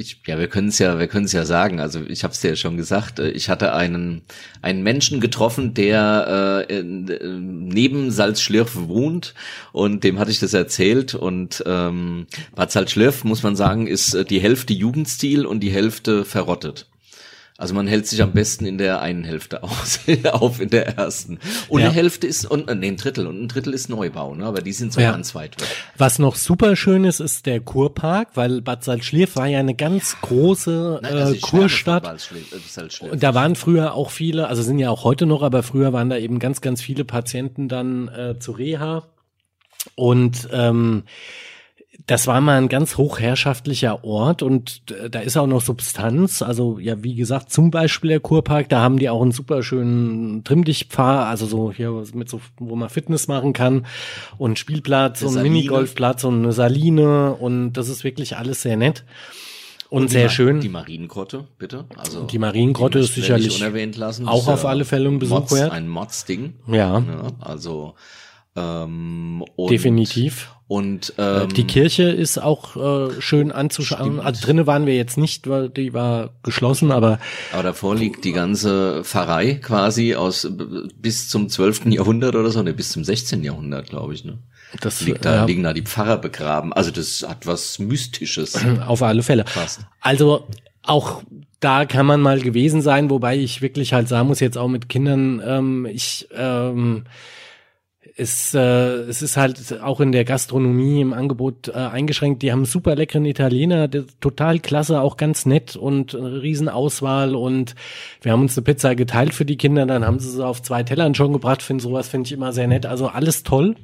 ich, ja, wir können es ja, wir können es ja sagen. Also ich habe es dir ja schon gesagt. Äh, ich hatte einen einen Menschen getroffen, der äh, neben Salzschlirf wohnt und dem hatte ich das erzählt. Und ähm, Bad Salzschlirf muss man sagen, ist äh, die Hälfte Jugendstil und die Hälfte verrottet. Also man hält sich am besten in der einen Hälfte aus, auf, in der ersten. Und ja. eine Hälfte ist, und, äh, nee, ein Drittel, und ein Drittel ist Neubau, ne? aber die sind so ja. ganz weit weg. Was noch super schön ist, ist der Kurpark, weil Bad Salzschlierf war ja eine ganz große Nein, also äh, Kurstadt. Äh, und da waren früher auch viele, also sind ja auch heute noch, aber früher waren da eben ganz, ganz viele Patienten dann äh, zu Reha. Und ähm, das war mal ein ganz hochherrschaftlicher Ort und äh, da ist auch noch Substanz. Also ja, wie gesagt, zum Beispiel der Kurpark, da haben die auch einen super schönen Trimmdichtpfahl, also so hier mit so, wo man Fitness machen kann und Spielplatz und Minigolfplatz und eine Saline und das ist wirklich alles sehr nett. Und, und sehr schön. Die Mariengrotte, bitte. Also die Mariengrotte ist sicherlich unerwähnt lassen. auch auf alle Fälle ein Besuch wert. Ein Mods-Ding. Ja. ja. Also ähm, definitiv. Und ähm, die Kirche ist auch äh, schön anzuschauen. Stimmt. Also drinnen waren wir jetzt nicht, weil die war geschlossen, aber aber davor liegt die ganze Pfarrei quasi aus bis zum 12. Jahrhundert oder so, ne, bis zum 16. Jahrhundert, glaube ich, ne. Das liegt da, ja. liegen da die Pfarrer begraben. Also das hat was Mystisches. Auf alle Fälle. Fast. Also auch da kann man mal gewesen sein, wobei ich wirklich halt sagen muss, jetzt auch mit Kindern, ähm, ich ähm, es, äh, es ist halt auch in der Gastronomie im Angebot äh, eingeschränkt. Die haben super leckeren Italiener, total klasse, auch ganz nett und eine Riesenauswahl. Und wir haben uns eine Pizza geteilt für die Kinder, dann haben sie sie auf zwei Tellern schon gebracht. Finde sowas finde ich immer sehr nett. Also alles toll.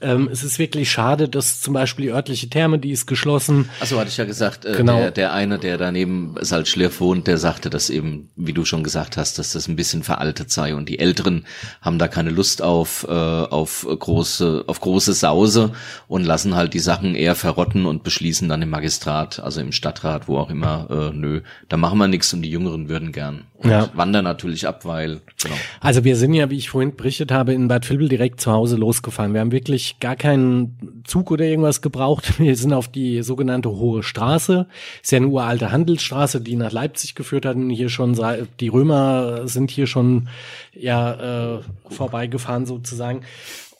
Ähm, es ist wirklich schade, dass zum Beispiel die örtliche Therme, die ist geschlossen. Achso, hatte ich ja gesagt, äh, genau. der, der eine, der daneben Salzschlirf wohnt, der sagte, dass eben, wie du schon gesagt hast, dass das ein bisschen veraltet sei und die Älteren haben da keine Lust auf, äh, auf große, auf große Sause und lassen halt die Sachen eher verrotten und beschließen dann im Magistrat, also im Stadtrat, wo auch immer, äh, nö, da machen wir nichts und die Jüngeren würden gern. Und ja. wandern natürlich ab, weil, genau. Also wir sind ja, wie ich vorhin berichtet habe, in Bad Vilbel direkt zu Hause losgefahren. Wir haben wirklich gar keinen Zug oder irgendwas gebraucht. Wir sind auf die sogenannte Hohe Straße. Ist ja eine uralte Handelsstraße, die nach Leipzig geführt hat. Und hier schon, die Römer sind hier schon, ja, äh, vorbeigefahren sozusagen.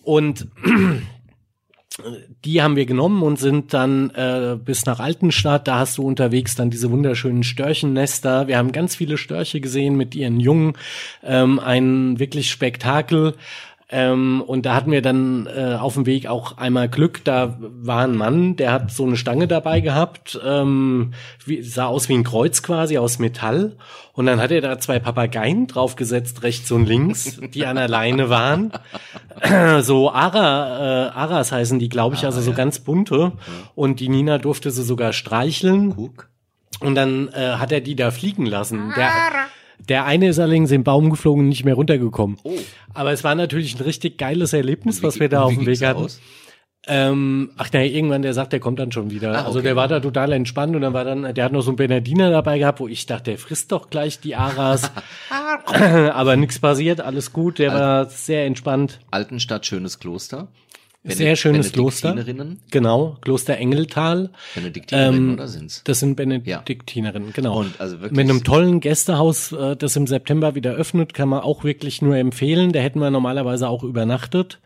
Und die haben wir genommen und sind dann äh, bis nach Altenstadt. Da hast du unterwegs dann diese wunderschönen Störchennester. Wir haben ganz viele Störche gesehen mit ihren Jungen. Ähm, ein wirklich Spektakel. Ähm, und da hatten wir dann äh, auf dem Weg auch einmal Glück. Da war ein Mann, der hat so eine Stange dabei gehabt, ähm, wie, sah aus wie ein Kreuz quasi aus Metall. Und dann hat er da zwei Papageien draufgesetzt, rechts und links, die an der Leine waren. so Ara, äh, Aras heißen die, glaube ich, also so ganz bunte. Und die Nina durfte sie sogar streicheln. Und dann äh, hat er die da fliegen lassen. Der, der eine ist allerdings im Baum geflogen und nicht mehr runtergekommen. Oh. Aber es war natürlich ein richtig geiles Erlebnis, was wir da auf dem Weg hatten. Ähm, ach nee, irgendwann, der sagt, der kommt dann schon wieder. Ah, Also okay. der war da total entspannt und dann war dann, der hat noch so einen Bernardiner dabei gehabt, wo ich dachte, der frisst doch gleich die Aras. Aber nichts passiert, alles gut, der war sehr entspannt. Altenstadt, schönes Kloster. Sehr schönes Kloster. Genau, Kloster Engeltal. Benediktinerinnen Ähm, oder sind's? Das sind Benediktinerinnen, genau. Und also wirklich- Mit einem tollen Gästehaus, äh, das im September wieder öffnet, kann man auch wirklich nur empfehlen. Da hätten wir normalerweise auch übernachtet.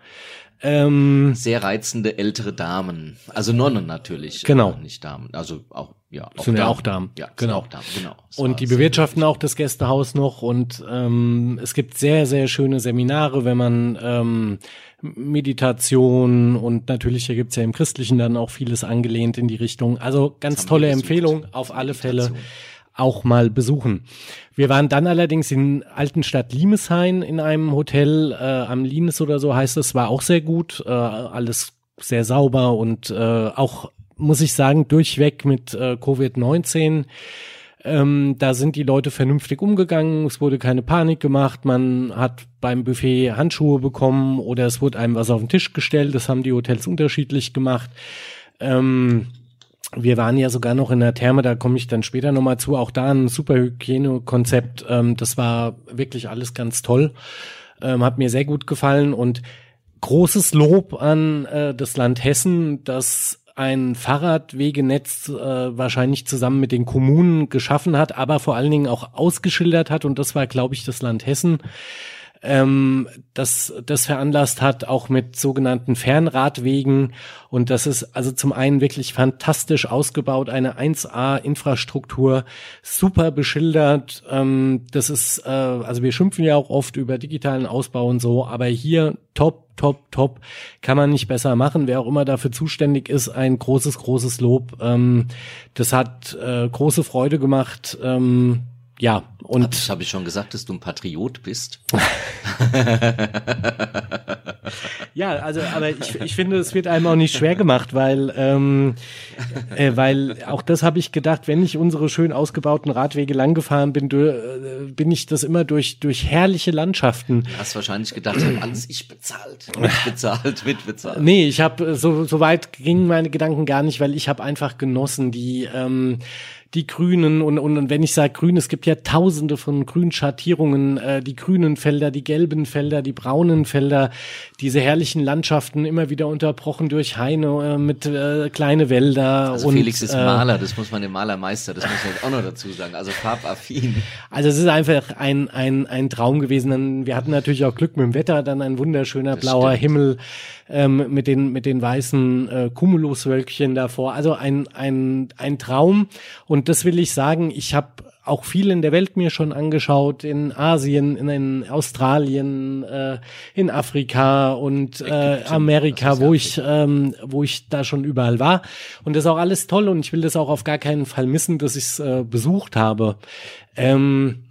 Ähm, Sehr reizende ältere Damen. Also Nonnen natürlich. Genau. äh, Nicht Damen. Also auch, ja. Sind ja auch Damen. Ja, Genau. auch Damen, genau. Und die bewirtschaften auch das Gästehaus noch und ähm, es gibt sehr, sehr schöne Seminare, wenn man ähm, Meditation und natürlich hier gibt's ja im Christlichen dann auch vieles angelehnt in die Richtung. Also ganz tolle. Empfehlung, auf alle Fälle auch mal besuchen. Wir waren dann allerdings in Altenstadt Limeshain in einem Hotel äh, am Limes oder so heißt es, war auch sehr gut, äh, alles sehr sauber und äh, auch muss ich sagen durchweg mit äh, Covid-19 ähm, da sind die Leute vernünftig umgegangen, es wurde keine Panik gemacht, man hat beim Buffet Handschuhe bekommen oder es wurde einem was auf den Tisch gestellt, das haben die Hotels unterschiedlich gemacht. Ähm, wir waren ja sogar noch in der Therme, da komme ich dann später nochmal zu, auch da ein super Hygienekonzept, ähm, das war wirklich alles ganz toll, ähm, hat mir sehr gut gefallen. Und großes Lob an äh, das Land Hessen, das ein Fahrradwegenetz äh, wahrscheinlich zusammen mit den Kommunen geschaffen hat, aber vor allen Dingen auch ausgeschildert hat. Und das war, glaube ich, das Land Hessen, ähm, das das veranlasst hat, auch mit sogenannten Fernradwegen. Und das ist also zum einen wirklich fantastisch ausgebaut, eine 1A-Infrastruktur, super beschildert. Ähm, das ist, äh, also wir schimpfen ja auch oft über digitalen Ausbau und so, aber hier top, top, top, kann man nicht besser machen. Wer auch immer dafür zuständig ist, ein großes, großes Lob. Ähm, das hat äh, große Freude gemacht. Ähm, ja, und Das habe ich schon gesagt, dass du ein Patriot bist. Ja, also, aber ich, ich finde, es wird einem auch nicht schwer gemacht, weil, ähm, äh, weil auch das habe ich gedacht, wenn ich unsere schön ausgebauten Radwege lang gefahren bin, du, äh, bin ich das immer durch, durch herrliche Landschaften. Du hast wahrscheinlich gedacht, ich alles ich bezahlt, mitbezahlt, mitbezahlt. Nee, ich habe so, so weit gingen meine Gedanken gar nicht, weil ich habe einfach genossen, die ähm, die Grünen und, und, wenn ich sage Grün, es gibt ja tausende von Grünschattierungen, äh, die grünen Felder, die gelben Felder, die braunen Felder, diese herrlichen Landschaften immer wieder unterbrochen durch Haine äh, mit äh, kleine Wälder. Also und, Felix ist äh, Maler, das muss man dem Malermeister, das muss man auch noch dazu sagen. Also farbaffin. Also es ist einfach ein, ein, ein Traum gewesen. Dann- Wir hatten natürlich auch Glück mit dem Wetter, dann ein wunderschöner Das blauer stimmt. Himmel ähm, mit den mit den weißen äh, Cumuluswölkchen davor. Also ein, ein, ein Traum. Und das will ich sagen, ich habe auch viel in der Welt mir schon angeschaut, in Asien, in, in Australien, äh, in Afrika und äh, Amerika, wo ich ähm, wo ich da schon überall war. Und das ist auch alles toll und ich will das auch auf gar keinen Fall missen, dass ich es äh, besucht habe. Ähm,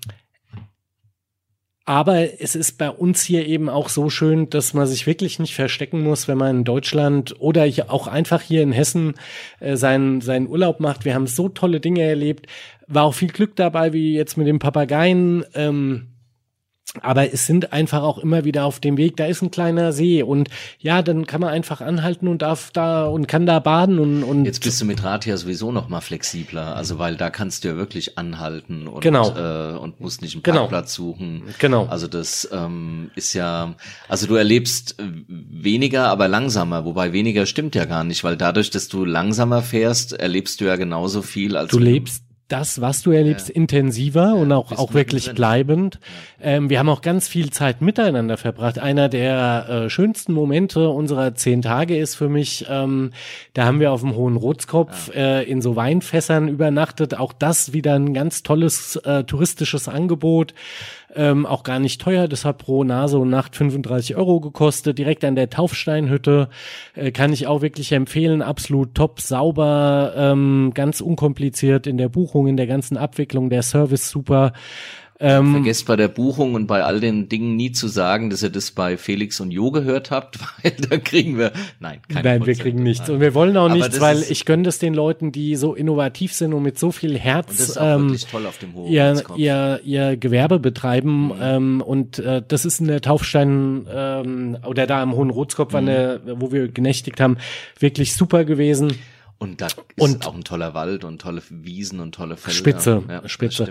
aber es ist bei uns hier eben auch so schön, dass man sich wirklich nicht verstecken muss, wenn man in Deutschland oder auch einfach hier in Hessen äh, seinen, seinen Urlaub macht. Wir haben so tolle Dinge erlebt. War auch viel Glück dabei, wie jetzt mit dem Papageien. Ähm, aber es sind einfach auch immer wieder auf dem Weg, da ist ein kleiner See und ja, dann kann man einfach anhalten und darf da und kann da baden und, und Jetzt bist du mit Rad ja sowieso noch mal flexibler, also weil da kannst du ja wirklich anhalten und, Genau. äh, und musst nicht einen Genau. Parkplatz suchen. Genau. Also das ähm, ist ja, also du erlebst äh, weniger, aber langsamer, wobei weniger stimmt ja gar nicht, weil dadurch, dass du langsamer fährst, erlebst du ja genauso viel als du lebst das, was du erlebst, ja. intensiver ja, und auch, auch wirklich drin. bleibend. Ja. Ähm, wir haben auch ganz viel Zeit miteinander verbracht. Einer der äh, schönsten Momente unserer zehn Tage ist für mich, ähm, da haben wir auf dem Hohen Rotskopf äh, in so Weinfässern übernachtet. Auch das wieder ein ganz tolles äh, touristisches Angebot ähm, auch gar nicht teuer. Das hat pro Nase und Nacht 35 Euro gekostet. Direkt an der Taufsteinhütte äh, kann ich auch wirklich empfehlen. Absolut top, sauber, ähm, ganz unkompliziert in der Buchung, in der ganzen Abwicklung, der Service super. Ähm, Vergesst bei der Buchung und bei all den Dingen nie zu sagen, dass ihr das bei Felix und Jo gehört habt, weil da kriegen wir, nein, keine Nein, wir kriegen nichts. Und wir wollen auch nichts, weil ich gönne das den Leuten, die so innovativ sind und mit so viel Herz ähm, ihr, ihr, ihr Gewerbe betreiben. Mhm. Ähm, und äh, das ist in der Taufstein ähm, oder da am Hohen Rotskopf, mhm. der, wo wir genächtigt haben, wirklich super gewesen. Und da ist und auch ein toller Wald und tolle Wiesen und tolle Felder. Spitze, ja, spitze.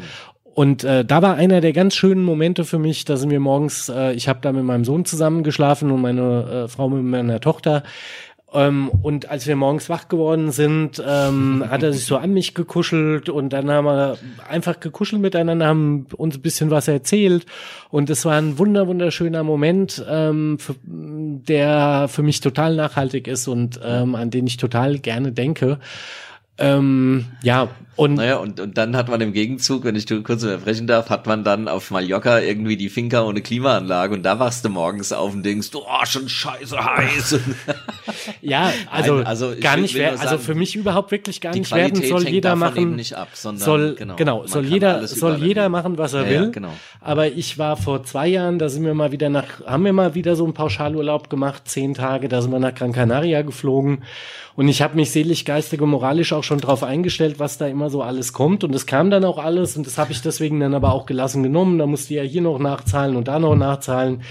Und äh, da war einer der ganz schönen Momente für mich, da sind wir morgens, äh, ich habe da mit meinem Sohn zusammen geschlafen und meine äh, Frau mit meiner Tochter. Ähm, und als wir morgens wach geworden sind, ähm, hat er sich so an mich gekuschelt und dann haben wir einfach gekuschelt miteinander, haben uns ein bisschen was erzählt und es war ein wunder wunderschöner Moment, ähm, für, der für mich total nachhaltig ist und ähm, an den ich total gerne denke. Ähm, ja, und, naja, und, und dann hat man im Gegenzug, wenn ich kurz unterbrechen darf, hat man dann auf Mallorca irgendwie die Finca ohne Klimaanlage und da wachst du morgens auf und denkst, oh, schon scheiße heiß. ja, also, Nein, also gar nicht, wer, also sagen, also für mich überhaupt wirklich gar nicht werden, soll jeder machen, nicht ab, sondern, soll, genau, genau soll jeder, soll jeder machen, was er ja, will. Ja, genau. Aber ich war vor zwei Jahren, da sind wir mal wieder nach, haben wir mal wieder so einen Pauschalurlaub gemacht, zehn Tage, da sind wir nach Gran Canaria geflogen und ich habe mich seelisch, geistig und moralisch auch schon drauf eingestellt, was da immer so alles kommt. Und es kam dann auch alles und das habe ich deswegen dann aber auch gelassen genommen. Da musste ja hier noch nachzahlen und da noch nachzahlen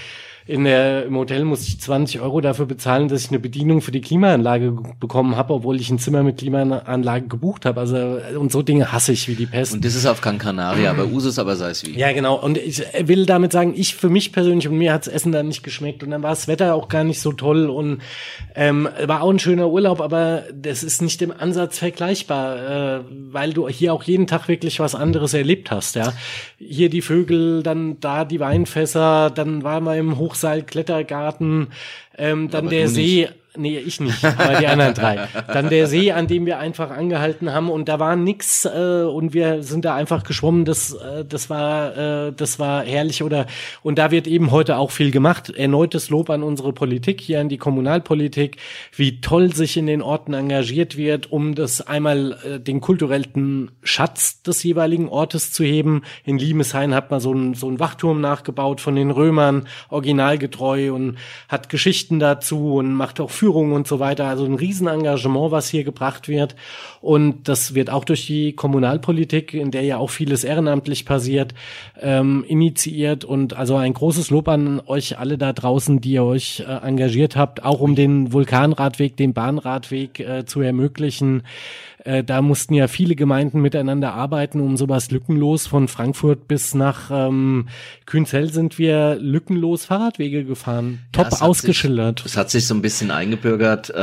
in der, im Hotel musste ich 20 Euro dafür bezahlen, dass ich eine Bedienung für die Klimaanlage bekommen habe, obwohl ich ein Zimmer mit Klimaanlage gebucht habe. Also und so Dinge hasse ich wie die Pest. Und das ist auf Gran Canaria, aber Usus aber sei es wie. Ja, genau. Und ich will damit sagen, ich für mich persönlich und mir hat's Essen dann nicht geschmeckt und dann war das Wetter auch gar nicht so toll und ähm, war auch ein schöner Urlaub, aber das ist nicht im Ansatz vergleichbar, äh, weil du hier auch jeden Tag wirklich was anderes erlebt hast. Ja, hier die Vögel, dann da die Weinfässer, dann waren wir im Hoch Hochseil, Klettergarten, ähm, dann aber der See. Nicht nee, ich nicht, aber die anderen drei. Dann der See, an dem wir einfach angehalten haben und da war nix äh, und wir sind da einfach geschwommen. Das, äh, das war, äh, das war herrlich oder und da wird eben heute auch viel gemacht. Erneutes Lob an unsere Politik hier an die Kommunalpolitik, wie toll sich in den Orten engagiert wird, um das einmal äh, den kulturellen Schatz des jeweiligen Ortes zu heben. In Liemeshain hat man so ein so ein Wachturm nachgebaut von den Römern, originalgetreu und hat Geschichten dazu und macht auch für Führung und so weiter. Also ein Riesenengagement, was hier gebracht wird. Und das wird auch durch die Kommunalpolitik, in der ja auch vieles ehrenamtlich passiert, ähm, initiiert. Und also ein großes Lob an euch alle da draußen, die ihr euch äh, engagiert habt, auch um den Vulkanradweg, den Bahnradweg äh, zu ermöglichen. Äh, da mussten ja viele Gemeinden miteinander arbeiten, um sowas lückenlos von Frankfurt bis nach ähm, Künzell sind wir lückenlos Fahrradwege gefahren. Top ja, ausgeschildert. Es hat sich so ein bisschen eingebürgert äh,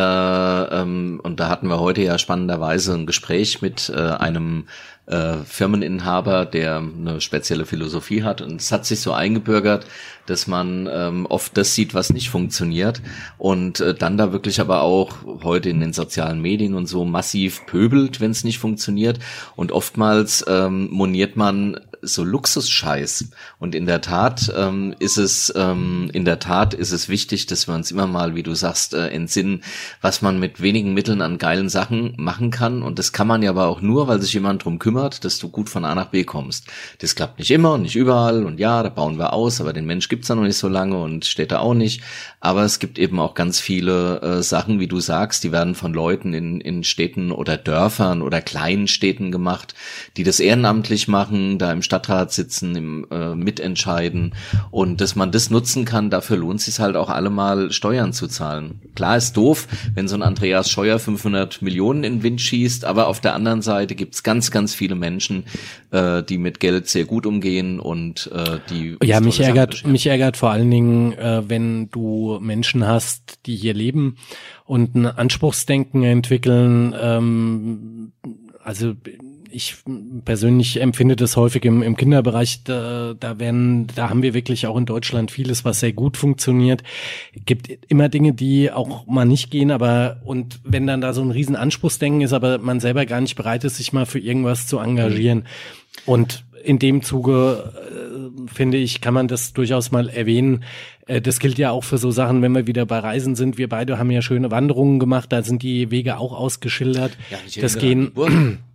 ähm, und da hatten wir heute ja spannenderweise ein Gespräch mit äh, einem äh, Firmeninhaber, der eine spezielle Philosophie hat. Und es hat sich so eingebürgert, dass man ähm, oft das sieht, was nicht funktioniert und äh, dann da wirklich aber auch heute in den sozialen Medien und so massiv pöbelt, wenn es nicht funktioniert. Und oftmals ähm, moniert man so Luxusscheiß. Und in der Tat ähm, ist es, ähm, in der Tat ist es wichtig, dass wir uns immer mal, wie du sagst, äh, entsinnen, was man mit wenigen Mitteln an geilen Sachen machen kann. Und das kann man ja aber auch nur, weil sich jemand drum kümmert, dass du gut von A nach B kommst. Das klappt nicht immer und nicht überall. Und ja, da bauen wir aus, aber den Mensch gibt's ja noch nicht so lange und steht da auch nicht. Aber es gibt eben auch ganz viele äh, Sachen, wie du sagst, die werden von Leuten in, in Städten oder Dörfern oder kleinen Städten gemacht, die das ehrenamtlich machen, da im Stadtrat sitzen, im äh, Mitentscheiden und dass man das nutzen kann, dafür lohnt sich halt auch allemal Steuern zu zahlen. Klar ist doof, wenn so ein Andreas Scheuer 500 Millionen in den Wind schießt, aber auf der anderen Seite gibt's ganz, ganz viele Menschen, äh, die mit Geld sehr gut umgehen und äh, die ja mich ärgert mich ärgert vor allen Dingen, äh, wenn du Menschen hast, die hier leben und ein Anspruchsdenken entwickeln. Ähm, also ich persönlich empfinde das häufig im, im Kinderbereich, da, da werden, da haben wir wirklich auch in Deutschland vieles, was sehr gut funktioniert. Gibt immer Dinge, die auch mal nicht gehen, aber und wenn dann da so ein riesen Anspruchsdenken ist, aber man selber gar nicht bereit ist, sich mal für irgendwas zu engagieren. Und in dem Zuge äh, finde ich, kann man das durchaus mal erwähnen. Äh, das gilt ja auch für so Sachen, wenn wir wieder bei Reisen sind. Wir beide haben ja schöne Wanderungen gemacht, da sind die Wege auch ausgeschildert. Ja, das gehen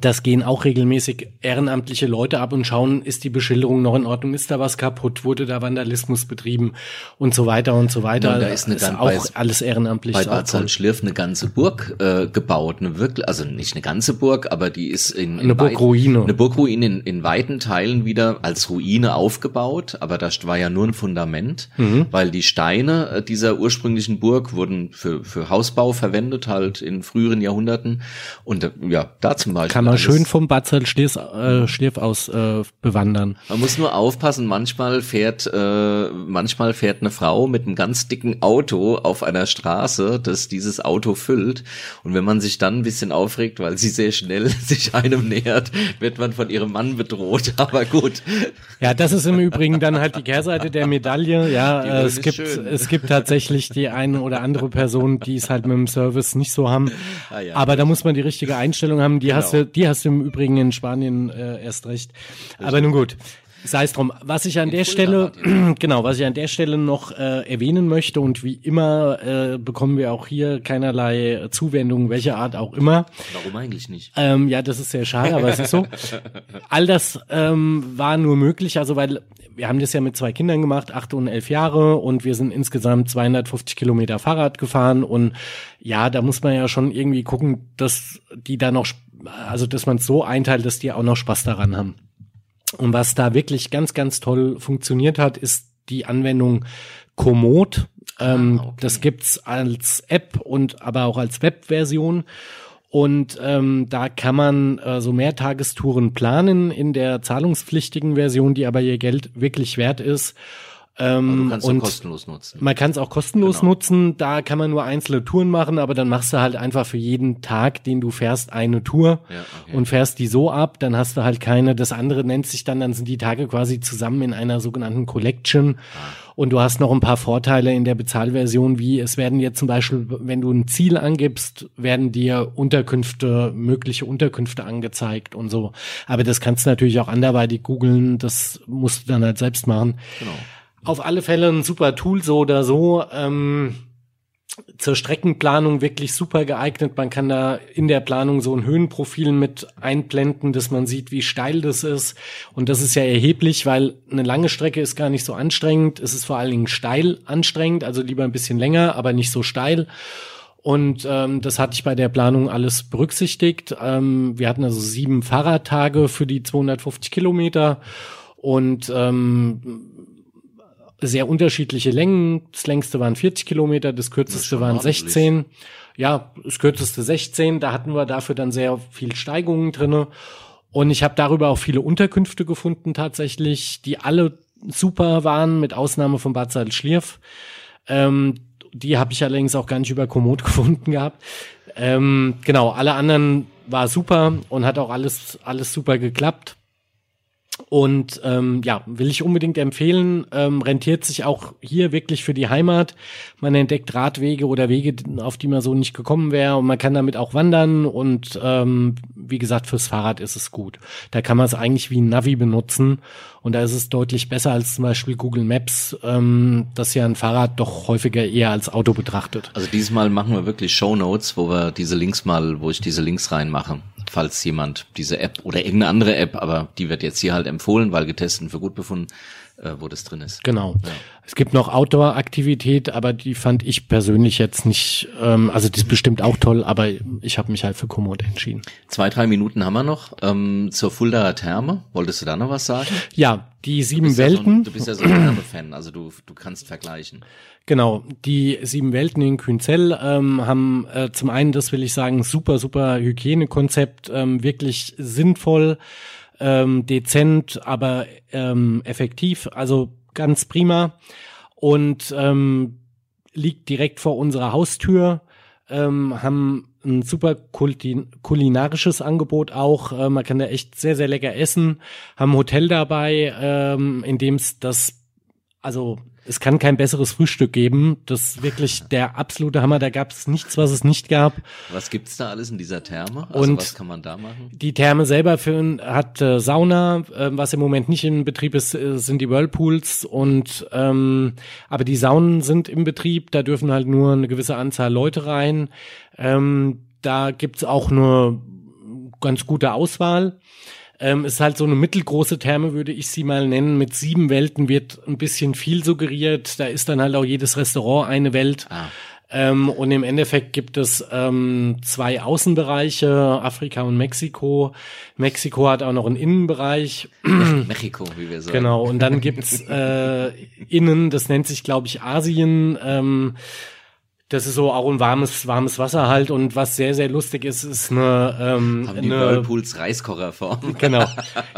das gehen auch regelmäßig ehrenamtliche Leute ab und schauen, ist die Beschilderung noch in Ordnung, ist da was kaputt, wurde da Vandalismus betrieben und so weiter und so weiter. Ja, da ist, eine ist auch bei, alles ehrenamtlich. Bei Bad Salzschlirf eine ganze Burg äh, gebaut, eine wirklich, also nicht eine ganze Burg, aber die ist in, in eine Burgruine, eine Burgruine in, in weiten Teilen wieder als Ruine aufgebaut, aber da war ja nur ein Fundament, mhm. weil die Steine äh, dieser ursprünglichen Burg wurden für für Hausbau verwendet halt in früheren Jahrhunderten und äh, ja da zum Beispiel kann man schön vom Bad Salzschlirf äh, Schliff aus äh, bewandern. Man muss nur aufpassen, manchmal fährt äh, manchmal fährt eine Frau mit einem ganz dicken Auto auf einer Straße, das dieses Auto füllt und wenn man sich dann ein bisschen aufregt, weil sie sehr schnell sich einem nähert, wird man von ihrem Mann bedroht, aber gut. Ja, das ist im Übrigen dann halt die Kehrseite der Medaille. Ja, äh, es gibt schön. es gibt tatsächlich die eine oder andere Person, die es halt mit dem Service nicht so haben. Ah, ja, aber da muss man die richtige Einstellung haben. Die genau. hast du die hast du im Übrigen in Spanien äh, erst recht. Aber nun gut. Sei es drum. Was ich an in der Stelle, genau, was ich an der Stelle noch äh, erwähnen möchte und wie immer äh, bekommen wir auch hier keinerlei Zuwendung, welcher Art auch immer. Warum eigentlich nicht? Ähm, ja, das ist sehr schade, aber es ist so. All das ähm, war nur möglich, also weil wir haben das ja mit zwei Kindern gemacht, acht und elf Jahre und wir sind insgesamt 250 Kilometer Fahrrad gefahren und ja, da muss man ja schon irgendwie gucken, dass die da noch also dass man es so einteilt, dass die auch noch Spaß daran haben. Und was da wirklich ganz, ganz toll funktioniert hat, ist die Anwendung Komoot. Ähm, ah, okay. Das gibt's als App und aber auch als Webversion. Und ähm, da kann man äh, so Mehrtagestouren planen in der zahlungspflichtigen Version, die aber ihr Geld wirklich wert ist. Ähm, du und kostenlos nutzen. Man kann es auch kostenlos genau. nutzen. Da kann man nur einzelne Touren machen, aber dann machst du halt einfach für jeden Tag, den du fährst, eine Tour ja, okay. und fährst die so ab. Dann hast du halt keine. Das andere nennt sich dann, dann sind die Tage quasi zusammen in einer sogenannten Collection. Ah. Und du hast noch ein paar Vorteile in der Bezahlversion, wie es werden jetzt zum Beispiel, wenn du ein Ziel angibst, werden dir Unterkünfte, mögliche Unterkünfte angezeigt und so. Aber das kannst du natürlich auch anderweitig googeln. Das musst du dann halt selbst machen. Genau auf alle Fälle ein super Tool, so oder so. Ähm, zur Streckenplanung wirklich super geeignet. Man kann da in der Planung so ein Höhenprofil mit einblenden, dass man sieht, wie steil das ist. Und das ist ja erheblich, weil eine lange Strecke ist gar nicht so anstrengend. Es ist vor allen Dingen steil anstrengend, also lieber ein bisschen länger, aber nicht so steil. Und ähm, das hatte ich bei der Planung alles berücksichtigt. Ähm, wir hatten also sieben Fahrradtage für die 250 Kilometer und ähm, sehr unterschiedliche Längen. Das längste waren 40 Kilometer, das kürzeste das waren 16. Ja, das kürzeste 16. Da hatten wir dafür dann sehr viel Steigungen drinne. Und ich habe darüber auch viele Unterkünfte gefunden tatsächlich, die alle super waren, mit Ausnahme von Bad Salzschlirf. Ähm, die habe ich allerdings auch gar nicht über Komoot gefunden gehabt. Ähm, genau, alle anderen war super und hat auch alles, alles super geklappt. Und ähm, ja, will ich unbedingt empfehlen, ähm, rentiert sich auch hier wirklich für die Heimat. Man entdeckt Radwege oder Wege, auf die man so nicht gekommen wäre und man kann damit auch wandern und ähm, wie gesagt, fürs Fahrrad ist es gut. Da kann man es eigentlich wie ein Navi benutzen und da ist es deutlich besser als zum Beispiel Google Maps, ähm, das ja ein Fahrrad doch häufiger eher als Auto betrachtet. Also diesmal machen wir wirklich Show Notes, wo wir diese Links mal, wo ich diese Links reinmache falls jemand diese App oder irgendeine andere App, aber die wird jetzt hier halt empfohlen, weil getestet für gut befunden, äh, wo das drin ist. Genau. Ja. Es gibt noch Outdoor-Aktivität, aber die fand ich persönlich jetzt nicht, ähm, also die ist bestimmt auch toll, aber ich habe mich halt für Komoot entschieden. Zwei, drei Minuten haben wir noch ähm, zur Fuldaer Therme. Wolltest du da noch was sagen? Ja, die sieben Welten. Ja so du bist ja so ein Therme-Fan, also du, du kannst vergleichen. Genau, die sieben Welten in Künzell ähm, haben äh, zum einen, das will ich sagen, super, super Hygienekonzept, ähm, wirklich sinnvoll, ähm, dezent, aber ähm, effektiv, also ganz prima und ähm, liegt direkt vor unserer Haustür, ähm, haben ein super kulinarisches Angebot auch. Äh, man kann da echt sehr, sehr lecker essen. Haben ein Hotel dabei, ähm, in dem es das, also es kann kein besseres Frühstück geben. Das ist wirklich der absolute Hammer. Da gab es nichts, was es nicht gab. Was gibt's da alles in dieser Therme? Also Und was kann man da machen? Die Therme selber für, hat äh, Sauna, äh, was im Moment nicht in Betrieb ist, äh, sind die Whirlpools und ähm, aber die Saunen sind im Betrieb, da dürfen halt nur eine gewisse Anzahl Leute rein. Ähm, da gibt's auch eine ganz gute Auswahl. Ähm, ist halt so eine mittelgroße Therme, würde ich sie mal nennen. Mit sieben Welten wird ein bisschen viel suggeriert. Da ist dann halt auch jedes Restaurant eine Welt. Ah. Ähm, und im Endeffekt gibt es ähm, zwei Außenbereiche, Afrika und Mexiko. Mexiko hat auch noch einen Innenbereich. Mexiko, wie wir sagen. Genau, und dann gibt's äh, innen, das nennt sich, glaube ich, Asien. Ähm, das ist so auch ein warmes, warmes Wasser halt und was sehr, sehr lustig ist, ist eine, ähm, Haben die eine Whirlpools Reiskocherform. Genau.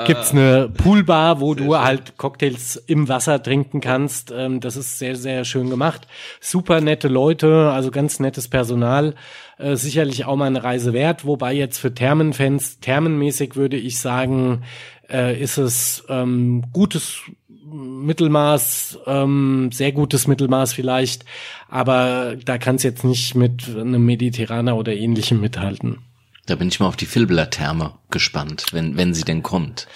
Gibt's eine Poolbar, wo sehr du schön. halt Cocktails im Wasser trinken kannst. Ähm, das ist sehr, sehr schön gemacht. Super nette Leute, also ganz nettes Personal. Äh, sicherlich auch mal eine Reise wert, wobei jetzt für Thermenfans, thermenmäßig würde ich sagen, äh, ist es ähm, gutes Mittelmaß, ähm, sehr gutes Mittelmaß vielleicht, aber da kann es jetzt nicht mit einem Mediterraner oder ähnlichem mithalten. Da bin ich mal auf die Filbler-Therme gespannt, wenn, wenn sie denn kommt.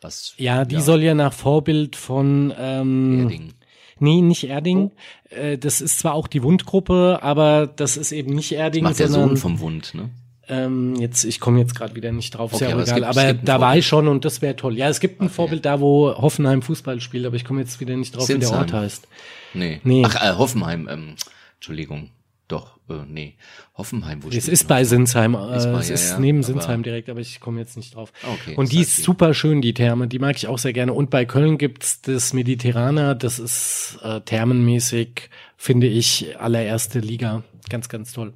Was, ja, die ja. soll ja nach Vorbild von ähm, Erding. Nee, nicht Erding. Oh. Das ist zwar auch die Wundgruppe, aber das ist eben nicht Erding. Das macht der Sohn vom Wund, ne? Ähm, jetzt, ich komme jetzt gerade wieder nicht drauf, okay, ist ja aber egal. Gibt, aber da war ich schon und das wäre toll. Ja, es gibt ein okay. Vorbild da, wo Hoffenheim Fußball spielt, aber ich komme jetzt wieder nicht drauf, Sinsheim. wie der Ort heißt. Nee. nee. Ach, äh, Hoffenheim, ähm, Entschuldigung. Doch, äh, nee. Hoffenheim, wo Es ist bei Sinsheim, äh, ist bei, es ja, ist ja, neben Sinsheim direkt, aber ich komme jetzt nicht drauf. Okay, und die ist super schön, die Therme, die mag ich auch sehr gerne. Und bei Köln gibt's das Mediterraner, das ist äh, thermenmäßig, finde ich, allererste Liga. Ganz, ganz toll.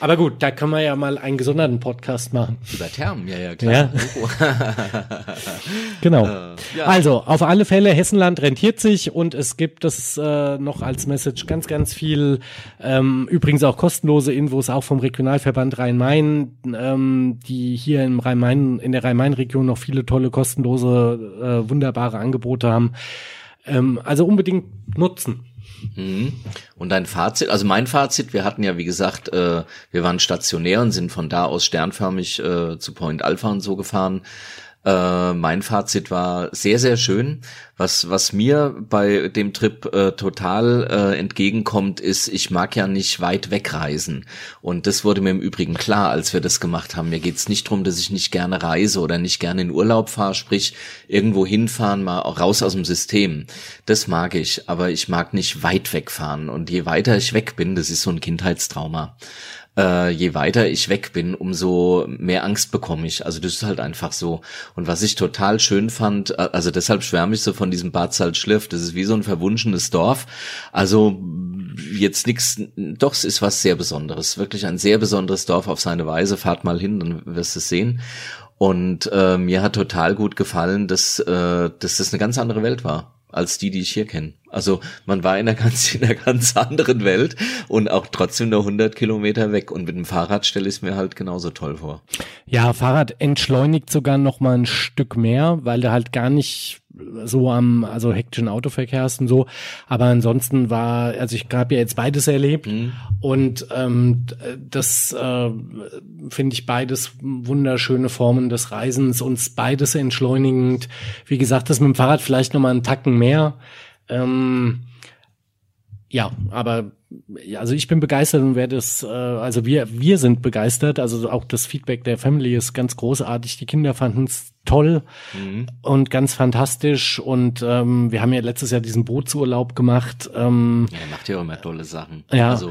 Aber gut, da können wir ja mal einen gesonderten Podcast machen. Über Thermen, ja, ja, klar. Ja. genau. Äh, ja. Also, auf alle Fälle, Hessenland rentiert sich und es gibt das äh, noch als Message ganz, ganz viel, ähm, übrigens auch kostenlose Infos, auch vom Regionalverband Rhein-Main, ähm, die hier im Rhein-Main, in der Rhein-Main-Region noch viele tolle, kostenlose, äh, wunderbare Angebote haben. Ähm, also unbedingt nutzen. Mhm. Und dein Fazit, also mein Fazit, wir hatten ja wie gesagt, äh, wir waren stationär und sind von da aus sternförmig äh, zu Point Alpha und so gefahren. Äh, mein Fazit war sehr, sehr schön. Was, was mir bei dem Trip äh, total äh, entgegenkommt, ist, ich mag ja nicht weit wegreisen. Und das wurde mir im Übrigen klar, als wir das gemacht haben. Mir geht's nicht drum, dass ich nicht gerne reise oder nicht gerne in Urlaub fahre, sprich irgendwo hinfahren, mal raus aus dem System. Das mag ich, aber ich mag nicht weit wegfahren. Und je weiter ich weg bin, das ist so ein Kindheitstrauma äh, je weiter ich weg bin, umso mehr Angst bekomme ich. Also das ist halt einfach so. Und was ich total schön fand, äh, also deshalb schwärme ich so von diesem Bad Salzschliff, das ist wie so ein verwunschenes Dorf. Also jetzt nichts, doch, es ist was sehr Besonderes. Wirklich ein sehr besonderes Dorf auf seine Weise. Fahrt mal hin, dann wirst du es sehen. Und äh, mir hat total gut gefallen, dass, äh, dass das eine ganz andere Welt war als die, die ich hier kenne. Also man war in einer ganz, in einer ganz anderen Welt und auch trotzdem nur 100 Kilometer weg. Und mit dem Fahrrad stelle ich es mir halt genauso toll vor. Ja, Fahrrad entschleunigt sogar noch mal ein Stück mehr, weil du halt gar nicht so am, also hektischen Autoverkehr hast und so. Aber ansonsten war, also ich habe ja jetzt beides erlebt mhm. und ähm, das äh, finde ich beides wunderschöne Formen des Reisens und beides entschleunigend. Wie gesagt, das mit dem Fahrrad vielleicht noch mal einen Tacken mehr. Ähm, ja, aber also ich bin begeistert und werde es, äh, also wir, wir sind begeistert. Also auch das Feedback der Family ist ganz großartig. Die Kinder fanden es toll mhm. und ganz fantastisch. Und ähm, wir haben ja letztes Jahr diesen Bootsurlaub gemacht. Ähm, ja, macht ja auch immer tolle Sachen. Ja. Also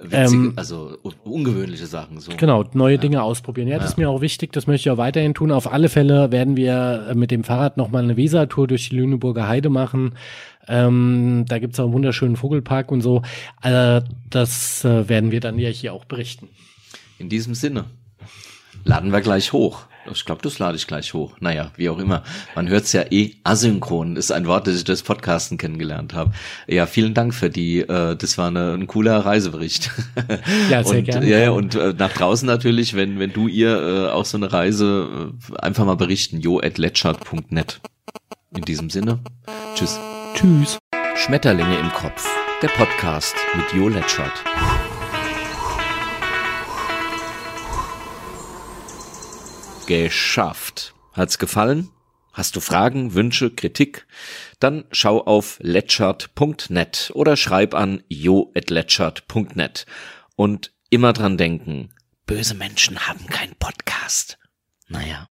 witzige, ähm, also ungewöhnliche Sachen. So. Genau, neue ja. Dinge ausprobieren. Ja, das ist mir auch wichtig, das möchte ich auch weiterhin tun. Auf alle Fälle werden wir äh, mit dem Fahrrad nochmal eine Wesertour durch die Lüneburger Heide machen. Ähm, da gibt's auch einen wunderschönen Vogelpark und so. Äh, das äh, werden wir dann ja hier auch berichten. In diesem Sinne. Laden wir gleich hoch. Ich glaube, das lade ich gleich hoch. Naja, wie auch immer. Man hört es ja eh asynchron. Ist ein Wort, das ich das Podcasten kennengelernt habe. Ja, vielen Dank für die. Äh, das war eine, ein cooler Reisebericht. Ja, sehr und, gerne. Ja, ja, und äh, nach draußen natürlich, wenn wenn du ihr äh, auch so eine Reise äh, einfach mal berichten. jo at. In diesem Sinne, tschüss. Tschüss. Schmetterlinge im Kopf. Der Podcast mit Jo Letschert. Geschafft. Hat's gefallen? Hast du Fragen, Wünsche, Kritik? Dann schau auf letschert.net oder schreib an jo@letschert.net und immer dran denken, böse Menschen haben keinen Podcast. Naja.